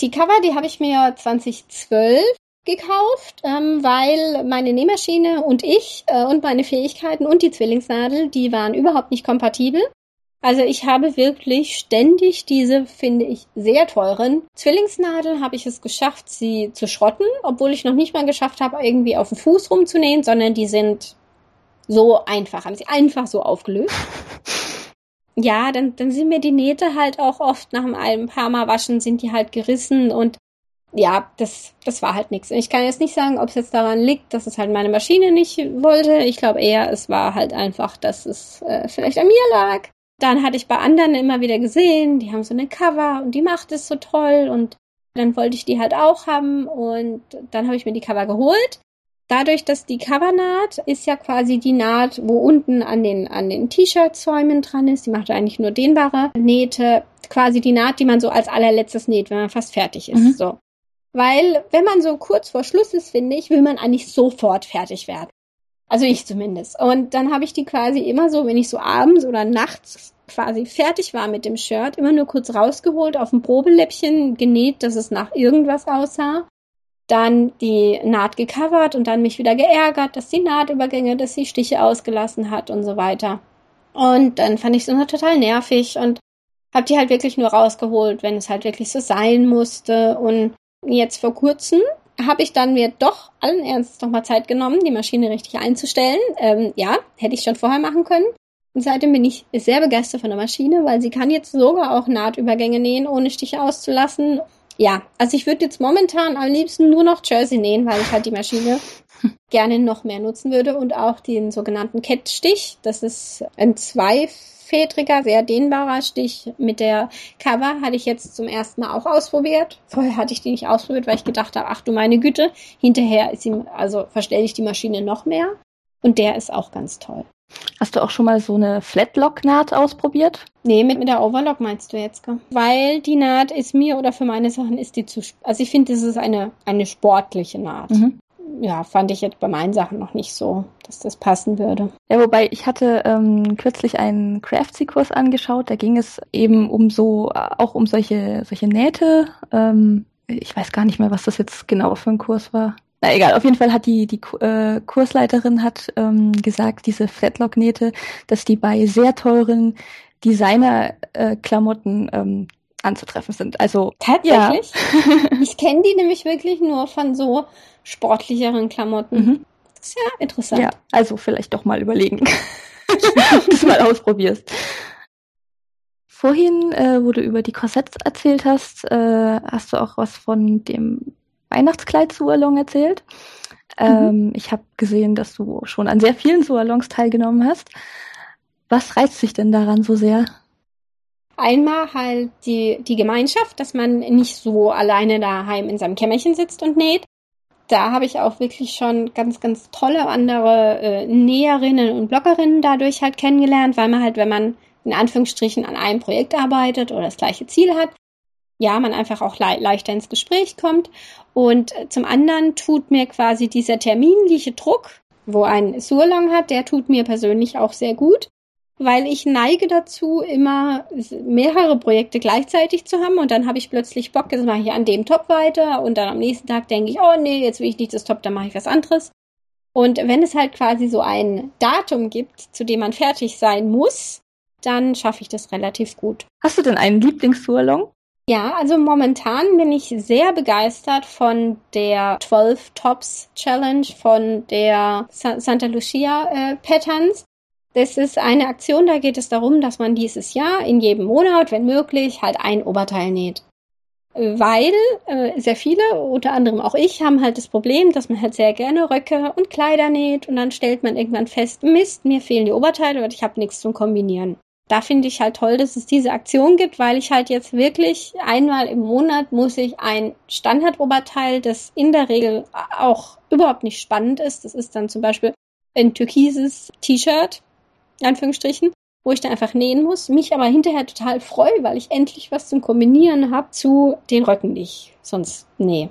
Die Cover, die habe ich mir 2012 gekauft, ähm, weil meine Nähmaschine und ich äh, und meine Fähigkeiten und die Zwillingsnadel, die waren überhaupt nicht kompatibel. Also ich habe wirklich ständig diese, finde ich, sehr teuren Zwillingsnadeln habe ich es geschafft, sie zu schrotten, obwohl ich noch nicht mal geschafft habe, irgendwie auf den Fuß rumzunähen, sondern die sind so einfach, haben sie einfach so aufgelöst. ja, dann, dann sind mir die Nähte halt auch oft nach einem paar Mal waschen, sind die halt gerissen und ja, das, das war halt nichts. Ich kann jetzt nicht sagen, ob es jetzt daran liegt, dass es halt meine Maschine nicht wollte. Ich glaube eher, es war halt einfach, dass es äh, vielleicht an mir lag. Dann hatte ich bei anderen immer wieder gesehen, die haben so eine Cover und die macht es so toll und dann wollte ich die halt auch haben und dann habe ich mir die Cover geholt. Dadurch, dass die Covernaht ist ja quasi die Naht, wo unten an den, an den T-Shirt-Zäumen dran ist. Die macht eigentlich nur dehnbare Nähte. Quasi die Naht, die man so als allerletztes näht, wenn man fast fertig ist. Mhm. So. Weil, wenn man so kurz vor Schluss ist, finde ich, will man eigentlich sofort fertig werden. Also ich zumindest. Und dann habe ich die quasi immer so, wenn ich so abends oder nachts quasi fertig war mit dem Shirt, immer nur kurz rausgeholt, auf ein Probeläppchen genäht, dass es nach irgendwas aussah. Dann die Naht gecovert und dann mich wieder geärgert, dass die Nahtübergänge, dass sie Stiche ausgelassen hat und so weiter. Und dann fand ich es immer total nervig und habe die halt wirklich nur rausgeholt, wenn es halt wirklich so sein musste. Und jetzt vor kurzem habe ich dann mir doch allen Ernstes nochmal Zeit genommen, die Maschine richtig einzustellen. Ähm, ja, hätte ich schon vorher machen können. Und seitdem bin ich sehr begeistert von der Maschine, weil sie kann jetzt sogar auch Nahtübergänge nähen, ohne Stiche auszulassen. Ja, also ich würde jetzt momentan am liebsten nur noch Jersey nähen, weil ich halt die Maschine gerne noch mehr nutzen würde und auch den sogenannten Kettstich. Das ist ein zwei fedriger, sehr dehnbarer Stich mit der Cover hatte ich jetzt zum ersten Mal auch ausprobiert. Vorher hatte ich die nicht ausprobiert, weil ich gedacht habe, ach du meine Güte, hinterher ist sie, also verstelle ich die Maschine noch mehr. Und der ist auch ganz toll. Hast du auch schon mal so eine Flatlock-Naht ausprobiert? Nee, mit, mit der Overlock meinst du jetzt? Weil die Naht ist mir oder für meine Sachen ist die zu. Also ich finde, das ist eine, eine sportliche Naht. Mhm ja, fand ich jetzt bei meinen Sachen noch nicht so, dass das passen würde. Ja, wobei ich hatte ähm, kürzlich einen Craftsy-Kurs angeschaut, da ging es eben um so, auch um solche, solche Nähte. Ähm, ich weiß gar nicht mehr, was das jetzt genau für ein Kurs war. Na egal, auf jeden Fall hat die, die äh, Kursleiterin hat ähm, gesagt, diese Flatlock-Nähte, dass die bei sehr teuren Designer-Klamotten äh, ähm, anzutreffen sind. Also tatsächlich. Ja. ich kenne die nämlich wirklich nur von so sportlicheren Klamotten. Mhm. Das ist ja interessant. Ja, also vielleicht doch mal überlegen, das mal ausprobierst. Vorhin, äh, wo du über die Korsetts erzählt hast, äh, hast du auch was von dem Weihnachtskleid Sualong erzählt. Ähm, mhm. Ich habe gesehen, dass du schon an sehr vielen Sualongs teilgenommen hast. Was reizt sich denn daran so sehr? Einmal halt die, die Gemeinschaft, dass man nicht so alleine daheim in seinem Kämmerchen sitzt und näht, da habe ich auch wirklich schon ganz, ganz tolle andere äh, Näherinnen und Bloggerinnen dadurch halt kennengelernt, weil man halt, wenn man in Anführungsstrichen an einem Projekt arbeitet oder das gleiche Ziel hat, ja, man einfach auch le leichter ins Gespräch kommt. Und zum anderen tut mir quasi dieser terminliche Druck, wo ein Surlong hat, der tut mir persönlich auch sehr gut weil ich neige dazu, immer mehrere Projekte gleichzeitig zu haben und dann habe ich plötzlich Bock, jetzt mache ich an dem Top weiter und dann am nächsten Tag denke ich, oh nee, jetzt will ich nicht das Top, dann mache ich was anderes. Und wenn es halt quasi so ein Datum gibt, zu dem man fertig sein muss, dann schaffe ich das relativ gut. Hast du denn einen Lieblingstourlong? Ja, also momentan bin ich sehr begeistert von der 12 Tops Challenge von der Sa Santa Lucia äh, Patterns. Das ist eine Aktion, da geht es darum, dass man dieses Jahr in jedem Monat, wenn möglich, halt ein Oberteil näht. Weil äh, sehr viele, unter anderem auch ich, haben halt das Problem, dass man halt sehr gerne Röcke und Kleider näht und dann stellt man irgendwann fest, Mist, mir fehlen die Oberteile und ich habe nichts zum Kombinieren. Da finde ich halt toll, dass es diese Aktion gibt, weil ich halt jetzt wirklich einmal im Monat muss ich ein Standardoberteil, das in der Regel auch überhaupt nicht spannend ist. Das ist dann zum Beispiel ein türkises T-Shirt in Anführungsstrichen, wo ich dann einfach nähen muss, mich aber hinterher total freue, weil ich endlich was zum Kombinieren habe zu den Röcken, die ich sonst nähe.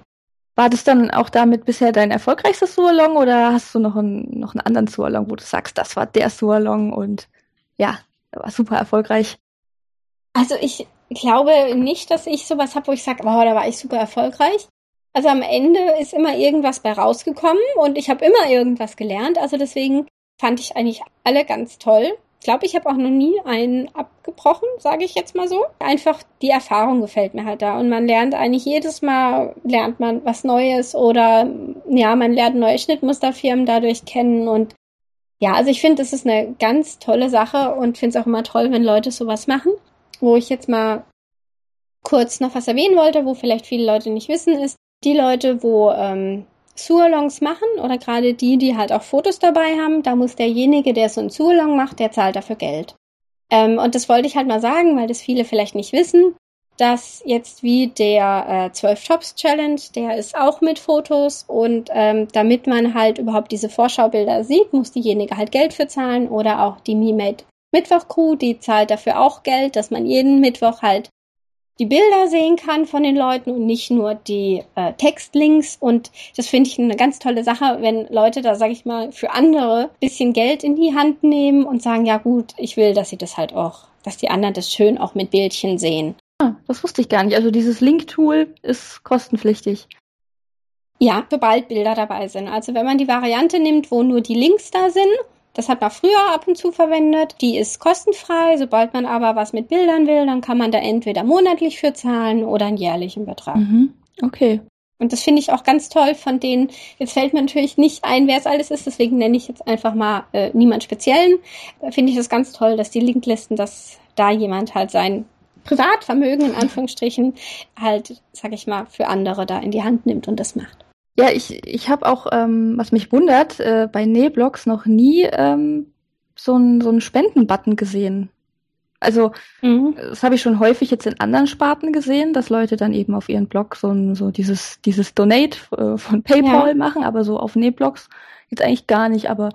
War das dann auch damit bisher dein erfolgreichster Sualong oder hast du noch einen, noch einen anderen Sualong, wo du sagst, das war der Sualong und ja, der war super erfolgreich? Also ich glaube nicht, dass ich sowas habe, wo ich sage, wow, da war ich super erfolgreich. Also am Ende ist immer irgendwas bei rausgekommen und ich habe immer irgendwas gelernt. Also deswegen fand ich eigentlich alle ganz toll. Ich glaube, ich habe auch noch nie einen abgebrochen, sage ich jetzt mal so. Einfach die Erfahrung gefällt mir halt da und man lernt eigentlich jedes Mal lernt man was Neues oder ja, man lernt neue Schnittmusterfirmen dadurch kennen und ja, also ich finde, das ist eine ganz tolle Sache und finde es auch immer toll, wenn Leute sowas machen. Wo ich jetzt mal kurz noch was erwähnen wollte, wo vielleicht viele Leute nicht wissen, ist die Leute, wo ähm, Surlongs machen oder gerade die, die halt auch Fotos dabei haben, da muss derjenige, der so ein Surlong macht, der zahlt dafür Geld. Ähm, und das wollte ich halt mal sagen, weil das viele vielleicht nicht wissen, dass jetzt wie der äh, 12 Tops Challenge, der ist auch mit Fotos und ähm, damit man halt überhaupt diese Vorschaubilder sieht, muss diejenige halt Geld für zahlen oder auch die MeMade Mittwoch Crew, die zahlt dafür auch Geld, dass man jeden Mittwoch halt die Bilder sehen kann von den Leuten und nicht nur die äh, Textlinks. Und das finde ich eine ganz tolle Sache, wenn Leute da, sage ich mal, für andere bisschen Geld in die Hand nehmen und sagen, ja gut, ich will, dass sie das halt auch, dass die anderen das schön auch mit Bildchen sehen. Ah, das wusste ich gar nicht. Also dieses Link-Tool ist kostenpflichtig. Ja, sobald Bilder dabei sind. Also wenn man die Variante nimmt, wo nur die Links da sind, das hat man früher ab und zu verwendet. Die ist kostenfrei. Sobald man aber was mit Bildern will, dann kann man da entweder monatlich für zahlen oder einen jährlichen Betrag. Mhm. Okay. Und das finde ich auch ganz toll von denen. Jetzt fällt mir natürlich nicht ein, wer es alles ist, deswegen nenne ich jetzt einfach mal äh, niemand Speziellen. Da finde ich das ganz toll, dass die Linklisten, dass da jemand halt sein Privatvermögen in Anführungsstrichen halt, sag ich mal, für andere da in die Hand nimmt und das macht. Ja, ich, ich habe auch, ähm, was mich wundert, äh, bei Nähblocks noch nie ähm, so einen so einen Spendenbutton gesehen. Also, mhm. das habe ich schon häufig jetzt in anderen Sparten gesehen, dass Leute dann eben auf ihren Blog so, ein, so dieses, dieses Donate äh, von PayPal ja. machen, aber so auf Nähblocks jetzt eigentlich gar nicht. Aber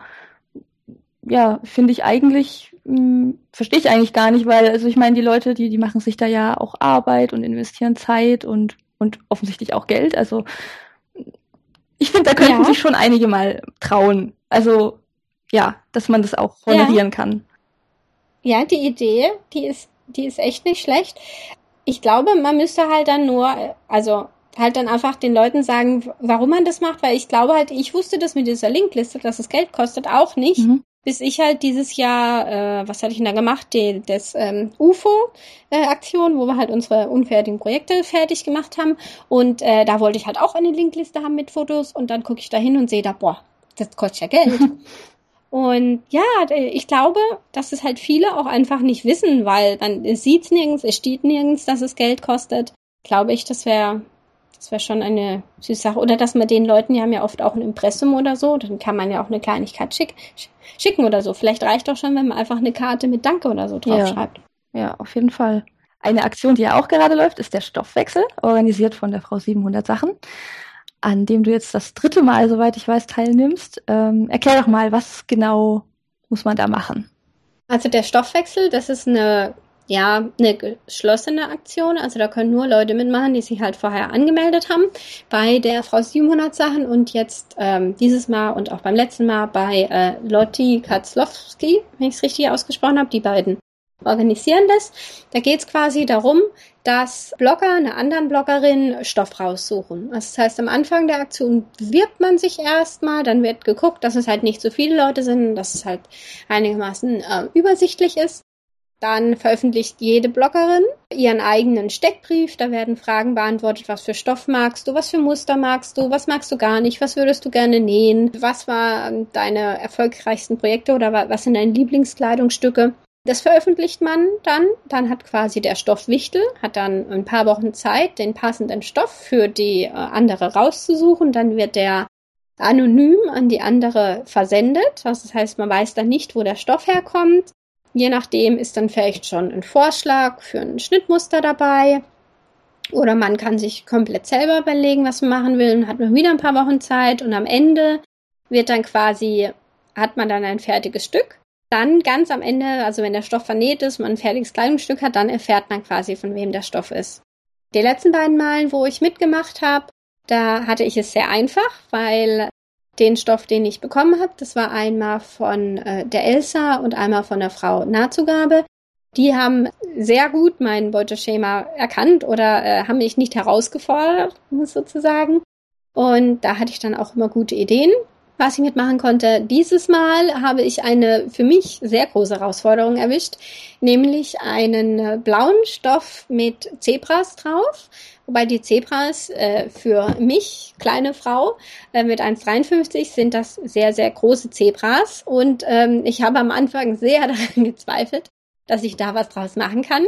ja, finde ich eigentlich, hm, verstehe ich eigentlich gar nicht, weil, also ich meine, die Leute, die, die machen sich da ja auch Arbeit und investieren Zeit und, und offensichtlich auch Geld. Also ich finde, da könnten ja. sich schon einige mal trauen. Also ja, dass man das auch honorieren ja. kann. Ja, die Idee, die ist, die ist echt nicht schlecht. Ich glaube, man müsste halt dann nur, also halt dann einfach den Leuten sagen, warum man das macht, weil ich glaube halt, ich wusste das mit dieser Linkliste, dass es Geld kostet, auch nicht. Mhm bis ich halt dieses Jahr, äh, was hatte ich denn da gemacht, die, das ähm, UFO-Aktion, äh, wo wir halt unsere unfertigen Projekte fertig gemacht haben. Und äh, da wollte ich halt auch eine Linkliste haben mit Fotos und dann gucke ich da hin und sehe da, boah, das kostet ja Geld. und ja, ich glaube, dass es halt viele auch einfach nicht wissen, weil man sieht es nirgends, es steht nirgends, dass es Geld kostet. Glaube ich, das wäre das wäre schon eine süße Sache. Oder dass man den Leuten, die haben ja oft auch ein Impressum oder so, dann kann man ja auch eine Kleinigkeit schick, schicken oder so. Vielleicht reicht doch schon, wenn man einfach eine Karte mit Danke oder so draufschreibt. Ja. ja, auf jeden Fall. Eine Aktion, die ja auch gerade läuft, ist der Stoffwechsel, organisiert von der Frau 700 Sachen, an dem du jetzt das dritte Mal, soweit ich weiß, teilnimmst. Ähm, erklär doch mal, was genau muss man da machen? Also der Stoffwechsel, das ist eine ja, eine geschlossene Aktion. Also da können nur Leute mitmachen, die sich halt vorher angemeldet haben bei der Frau 700 Sachen und jetzt ähm, dieses Mal und auch beim letzten Mal bei äh, Lotti Katzlowski, wenn ich es richtig ausgesprochen habe, die beiden organisieren das. Da geht es quasi darum, dass Blogger einer anderen Bloggerin Stoff raussuchen. Also das heißt, am Anfang der Aktion wirbt man sich erstmal, dann wird geguckt, dass es halt nicht so viele Leute sind, dass es halt einigermaßen äh, übersichtlich ist. Dann veröffentlicht jede Bloggerin ihren eigenen Steckbrief. Da werden Fragen beantwortet, was für Stoff magst du, was für Muster magst du, was magst du gar nicht, was würdest du gerne nähen, was waren deine erfolgreichsten Projekte oder was sind deine Lieblingskleidungsstücke. Das veröffentlicht man dann. Dann hat quasi der Stoffwichtel, hat dann ein paar Wochen Zeit, den passenden Stoff für die äh, andere rauszusuchen. Dann wird der anonym an die andere versendet. Das heißt, man weiß dann nicht, wo der Stoff herkommt. Je nachdem ist dann vielleicht schon ein Vorschlag für ein Schnittmuster dabei. Oder man kann sich komplett selber überlegen, was man machen will und hat man wieder ein paar Wochen Zeit und am Ende wird dann quasi, hat man dann ein fertiges Stück. Dann ganz am Ende, also wenn der Stoff vernäht ist, man ein fertiges Kleidungsstück hat, dann erfährt man quasi, von wem der Stoff ist. Die letzten beiden Malen, wo ich mitgemacht habe, da hatte ich es sehr einfach, weil den Stoff, den ich bekommen habe. Das war einmal von äh, der Elsa und einmal von der Frau Nahtzugabe. Die haben sehr gut mein Beuteschema erkannt oder äh, haben mich nicht herausgefordert, sozusagen. Und da hatte ich dann auch immer gute Ideen, was ich mitmachen konnte. Dieses Mal habe ich eine für mich sehr große Herausforderung erwischt, nämlich einen blauen Stoff mit Zebras drauf. Wobei die Zebras äh, für mich, kleine Frau, äh, mit 1,53 sind das sehr, sehr große Zebras. Und ähm, ich habe am Anfang sehr daran gezweifelt, dass ich da was draus machen kann.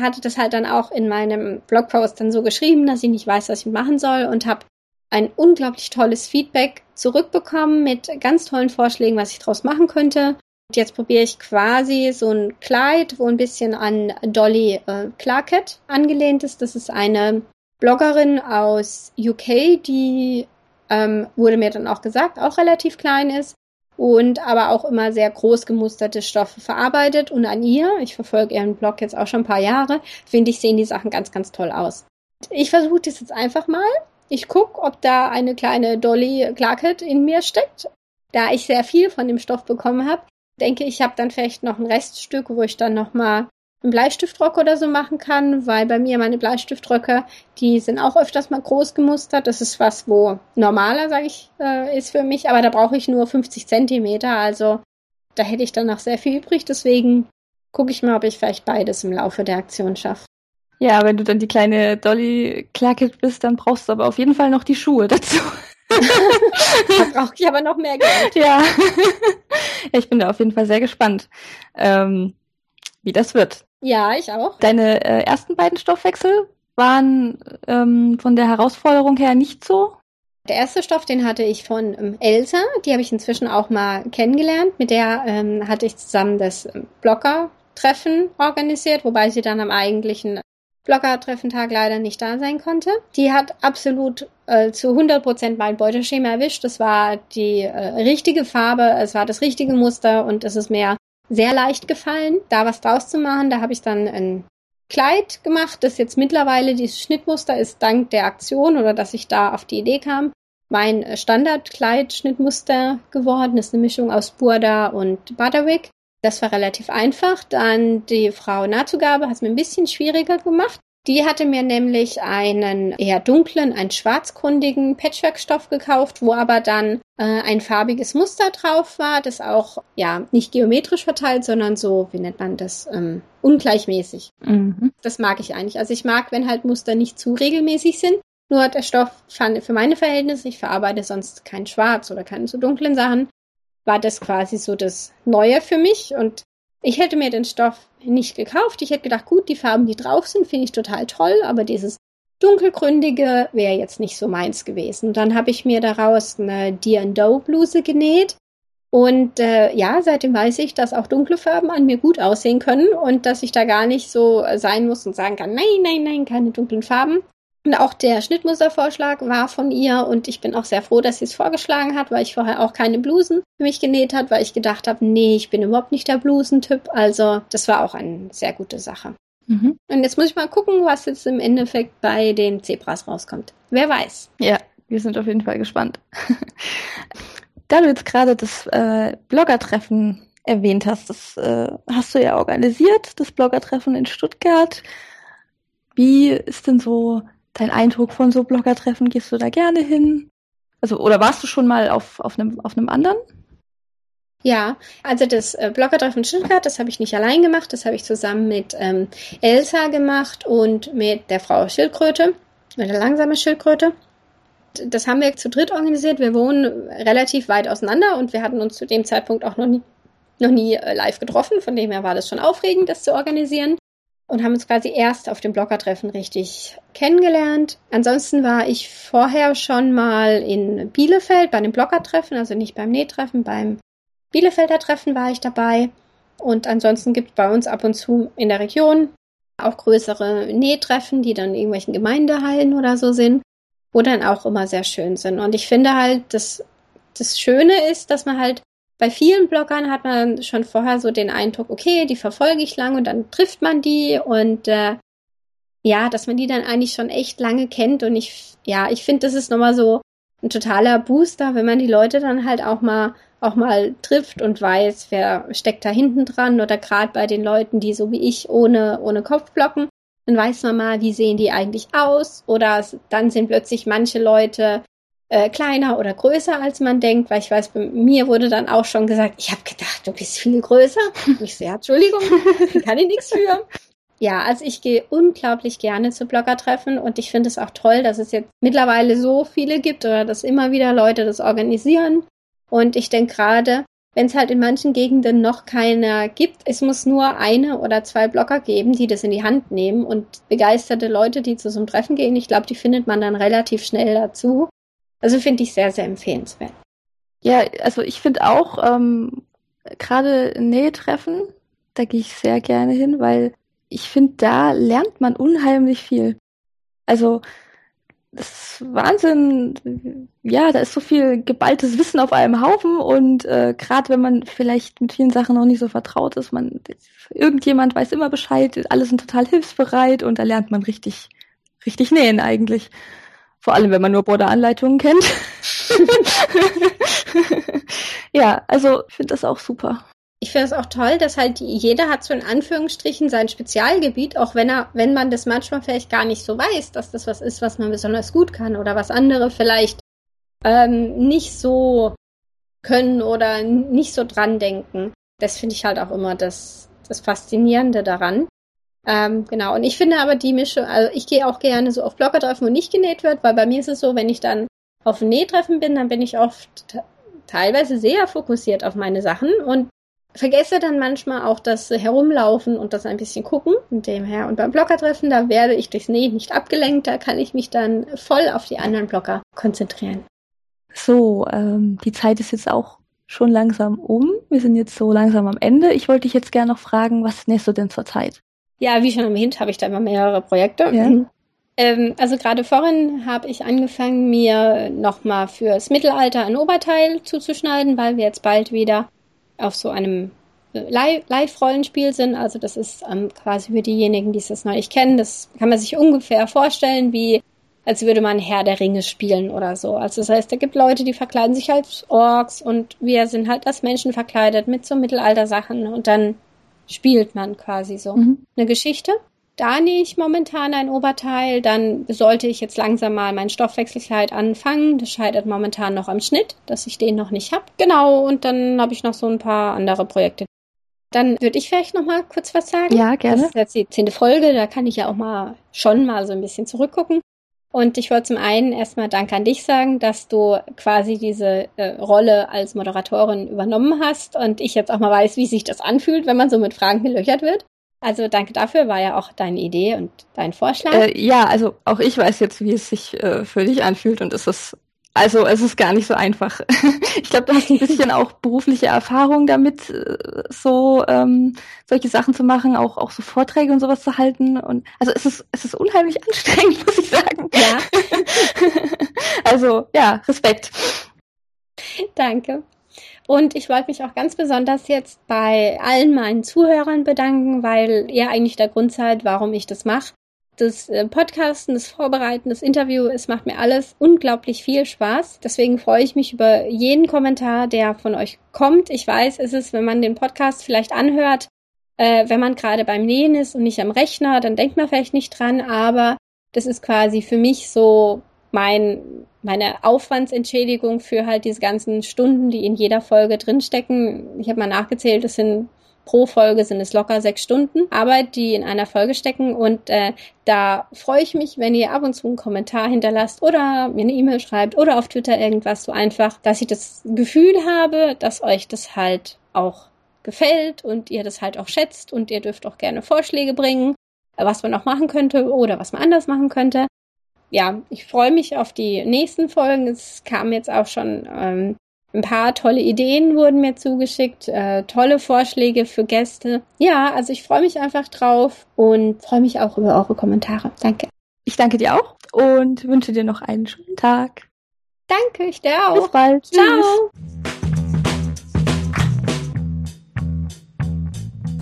Hatte das halt dann auch in meinem Blogpost dann so geschrieben, dass ich nicht weiß, was ich machen soll und habe ein unglaublich tolles Feedback zurückbekommen mit ganz tollen Vorschlägen, was ich draus machen könnte. Und jetzt probiere ich quasi so ein Kleid, wo ein bisschen an Dolly äh, Clarkett angelehnt ist. Das ist eine Bloggerin aus UK, die ähm, wurde mir dann auch gesagt, auch relativ klein ist. und aber auch immer sehr groß gemusterte Stoffe verarbeitet. Und an ihr, ich verfolge ihren Blog jetzt auch schon ein paar Jahre, finde ich, sehen die Sachen ganz, ganz toll aus. Ich versuche das jetzt einfach mal. Ich gucke, ob da eine kleine Dolly Clarkett in mir steckt. Da ich sehr viel von dem Stoff bekommen habe, denke ich, habe dann vielleicht noch ein Reststück, wo ich dann nochmal einen Bleistiftrock oder so machen kann, weil bei mir meine Bleistiftröcke, die sind auch öfters mal groß gemustert. Das ist was, wo normaler, sage ich, äh, ist für mich, aber da brauche ich nur 50 Zentimeter, also da hätte ich dann noch sehr viel übrig. Deswegen gucke ich mal, ob ich vielleicht beides im Laufe der Aktion schaffe. Ja, wenn du dann die kleine Dolly Clarkett bist, dann brauchst du aber auf jeden Fall noch die Schuhe dazu. da brauche ich aber noch mehr Geld. Ja. ich bin da auf jeden Fall sehr gespannt, ähm, wie das wird. Ja, ich auch. Deine äh, ersten beiden Stoffwechsel waren ähm, von der Herausforderung her nicht so? Der erste Stoff, den hatte ich von ähm, Elsa. Die habe ich inzwischen auch mal kennengelernt. Mit der ähm, hatte ich zusammen das ähm, Blogger-Treffen organisiert, wobei sie dann am eigentlichen Blogger-Treffentag leider nicht da sein konnte. Die hat absolut äh, zu 100 Prozent mein Beuteschema erwischt. Das war die äh, richtige Farbe, es war das richtige Muster und es ist mir sehr leicht gefallen, da was draus zu machen. Da habe ich dann ein Kleid gemacht, das jetzt mittlerweile dieses Schnittmuster ist dank der Aktion oder dass ich da auf die Idee kam, mein Standardkleid-Schnittmuster geworden. Ist eine Mischung aus Burda und Butterwick. Das war relativ einfach. Dann die Frau Nahtzugabe hat es mir ein bisschen schwieriger gemacht. Die hatte mir nämlich einen eher dunklen, einen schwarzgründigen Patchwork-Stoff gekauft, wo aber dann äh, ein farbiges Muster drauf war, das auch ja nicht geometrisch verteilt, sondern so, wie nennt man das, ähm, ungleichmäßig. Mhm. Das mag ich eigentlich. Also ich mag, wenn halt Muster nicht zu regelmäßig sind. Nur der Stoff für meine Verhältnisse, ich verarbeite sonst kein Schwarz oder keine so dunklen Sachen, war das quasi so das Neue für mich und ich hätte mir den Stoff nicht gekauft. Ich hätte gedacht, gut, die Farben, die drauf sind, finde ich total toll, aber dieses dunkelgründige wäre jetzt nicht so meins gewesen. Dann habe ich mir daraus eine Doe Bluse genäht. Und äh, ja, seitdem weiß ich, dass auch dunkle Farben an mir gut aussehen können und dass ich da gar nicht so sein muss und sagen kann, nein, nein, nein, keine dunklen Farben. Und auch der Schnittmustervorschlag war von ihr und ich bin auch sehr froh, dass sie es vorgeschlagen hat, weil ich vorher auch keine Blusen für mich genäht hat, weil ich gedacht habe, nee, ich bin überhaupt nicht der Blusentyp. Also das war auch eine sehr gute Sache. Mhm. Und jetzt muss ich mal gucken, was jetzt im Endeffekt bei den Zebras rauskommt. Wer weiß. Ja, wir sind auf jeden Fall gespannt. da du jetzt gerade das äh, Bloggertreffen erwähnt hast, das äh, hast du ja organisiert, das Bloggertreffen in Stuttgart. Wie ist denn so dein Eindruck von so Bloggertreffen? Gehst du da gerne hin? Also, oder warst du schon mal auf, auf, einem, auf einem anderen? Ja, also das äh, Bloggertreffen Stuttgart, das habe ich nicht allein gemacht, das habe ich zusammen mit ähm, Elsa gemacht und mit der Frau Schildkröte, mit der langsame Schildkröte. Das haben wir zu dritt organisiert. Wir wohnen relativ weit auseinander und wir hatten uns zu dem Zeitpunkt auch noch nie, noch nie äh, live getroffen. Von dem her war das schon aufregend, das zu organisieren und haben uns quasi erst auf dem Bloggertreffen richtig kennengelernt. Ansonsten war ich vorher schon mal in Bielefeld bei dem Bloggertreffen, also nicht beim Nähtreffen, beim Bielefelder Treffen war ich dabei. Und ansonsten gibt es bei uns ab und zu in der Region auch größere Nähtreffen, die dann in irgendwelchen Gemeindehallen oder so sind, wo dann auch immer sehr schön sind. Und ich finde halt, dass das Schöne ist, dass man halt bei vielen Bloggern hat man schon vorher so den Eindruck, okay, die verfolge ich lang und dann trifft man die und äh, ja, dass man die dann eigentlich schon echt lange kennt und ich, ja, ich finde, das ist nochmal so ein totaler Booster, wenn man die Leute dann halt auch mal auch mal trifft und weiß, wer steckt da hinten dran oder gerade bei den Leuten, die so wie ich ohne ohne Kopf blocken, dann weiß man mal, wie sehen die eigentlich aus oder dann sind plötzlich manche Leute äh, kleiner oder größer, als man denkt, weil ich weiß, bei mir wurde dann auch schon gesagt, ich habe gedacht, du bist viel größer. Ich ja, Entschuldigung, kann ich nichts für. Ja, also ich gehe unglaublich gerne zu Bloggertreffen und ich finde es auch toll, dass es jetzt mittlerweile so viele gibt oder dass immer wieder Leute das organisieren. Und ich denke gerade, wenn es halt in manchen Gegenden noch keiner gibt, es muss nur eine oder zwei Blogger geben, die das in die Hand nehmen und begeisterte Leute, die zu so einem Treffen gehen. Ich glaube, die findet man dann relativ schnell dazu. Also finde ich sehr, sehr empfehlenswert. Ja, also ich finde auch, ähm, gerade Nähtreffen, da gehe ich sehr gerne hin, weil ich finde, da lernt man unheimlich viel. Also das ist Wahnsinn. Ja, da ist so viel geballtes Wissen auf einem Haufen und äh, gerade wenn man vielleicht mit vielen Sachen noch nicht so vertraut ist, man irgendjemand weiß immer Bescheid, alle sind total hilfsbereit und da lernt man richtig, richtig nähen eigentlich. Vor allem, wenn man nur Border-Anleitungen kennt. ja, also ich finde das auch super. Ich finde es auch toll, dass halt jeder hat so in Anführungsstrichen sein Spezialgebiet, auch wenn er, wenn man das manchmal vielleicht gar nicht so weiß, dass das was ist, was man besonders gut kann oder was andere vielleicht ähm, nicht so können oder nicht so dran denken. Das finde ich halt auch immer das, das Faszinierende daran. Ähm, genau. Und ich finde aber die Mischung, also ich gehe auch gerne so auf Bloggertreffen, wo nicht genäht wird, weil bei mir ist es so, wenn ich dann auf Nähtreffen bin, dann bin ich oft teilweise sehr fokussiert auf meine Sachen und vergesse dann manchmal auch das Herumlaufen und das ein bisschen gucken. Und dem her. Und beim Blockertreffen, da werde ich durchs Nähen nicht abgelenkt, da kann ich mich dann voll auf die anderen Blocker konzentrieren. So, ähm, die Zeit ist jetzt auch schon langsam um. Wir sind jetzt so langsam am Ende. Ich wollte dich jetzt gerne noch fragen, was nähst du denn zurzeit? Ja, wie schon erwähnt, habe ich da immer mehrere Projekte. Ja. Ähm, also gerade vorhin habe ich angefangen, mir nochmal fürs Mittelalter ein Oberteil zuzuschneiden, weil wir jetzt bald wieder auf so einem Live-Rollenspiel sind. Also das ist ähm, quasi für diejenigen, die es noch nicht kennen, das kann man sich ungefähr vorstellen, wie als würde man Herr der Ringe spielen oder so. Also das heißt, da gibt Leute, die verkleiden sich als Orks und wir sind halt als Menschen verkleidet mit so Mittelalter-Sachen und dann spielt man quasi so mhm. eine Geschichte. Da nähe ich momentan ein Oberteil, dann sollte ich jetzt langsam mal mein Stoffwechselkleid anfangen. Das scheitert momentan noch am Schnitt, dass ich den noch nicht habe. Genau, und dann habe ich noch so ein paar andere Projekte. Dann würde ich vielleicht noch mal kurz was sagen. Ja, gerne. Das ist jetzt die zehnte Folge, da kann ich ja auch mal schon mal so ein bisschen zurückgucken. Und ich wollte zum einen erstmal Dank an dich sagen, dass du quasi diese äh, Rolle als Moderatorin übernommen hast und ich jetzt auch mal weiß, wie sich das anfühlt, wenn man so mit Fragen gelöchert wird. Also danke dafür, war ja auch deine Idee und dein Vorschlag. Äh, ja, also auch ich weiß jetzt, wie es sich äh, für dich anfühlt und es ist also es ist gar nicht so einfach. ich glaube, du hast ein bisschen auch berufliche Erfahrung damit, äh, so ähm, solche Sachen zu machen, auch auch so Vorträge und sowas zu halten. Und also es ist es ist unheimlich anstrengend, muss ich sagen. Ja. also ja, Respekt. Danke. Und ich wollte mich auch ganz besonders jetzt bei allen meinen Zuhörern bedanken, weil ihr eigentlich der Grund seid, warum ich das mache. Das äh, Podcasten, das Vorbereiten, das Interview, es macht mir alles unglaublich viel Spaß. Deswegen freue ich mich über jeden Kommentar, der von euch kommt. Ich weiß, es ist, wenn man den Podcast vielleicht anhört, äh, wenn man gerade beim Nähen ist und nicht am Rechner, dann denkt man vielleicht nicht dran, aber das ist quasi für mich so mein, meine Aufwandsentschädigung für halt diese ganzen Stunden, die in jeder Folge drinstecken. Ich habe mal nachgezählt, es sind pro Folge sind es locker sechs Stunden Arbeit, die in einer Folge stecken. Und äh, da freue ich mich, wenn ihr ab und zu einen Kommentar hinterlasst oder mir eine E-Mail schreibt oder auf Twitter irgendwas so einfach, dass ich das Gefühl habe, dass euch das halt auch gefällt und ihr das halt auch schätzt und ihr dürft auch gerne Vorschläge bringen, was man auch machen könnte oder was man anders machen könnte ja, ich freue mich auf die nächsten Folgen. Es kamen jetzt auch schon ähm, ein paar tolle Ideen wurden mir zugeschickt, äh, tolle Vorschläge für Gäste. Ja, also ich freue mich einfach drauf und freue mich auch über eure Kommentare. Danke. Ich danke dir auch und wünsche dir noch einen schönen Tag. Danke, ich dir auch. Bis bald. Ciao.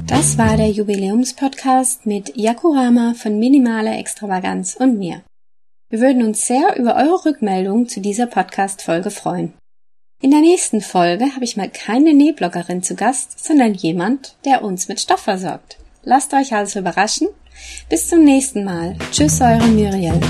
Das war der Jubiläumspodcast mit Yakurama von Minimale Extravaganz und mir. Wir würden uns sehr über eure Rückmeldung zu dieser Podcast-Folge freuen. In der nächsten Folge habe ich mal keine Nähbloggerin zu Gast, sondern jemand, der uns mit Stoff versorgt. Lasst euch also überraschen. Bis zum nächsten Mal. Tschüss, eure Muriel.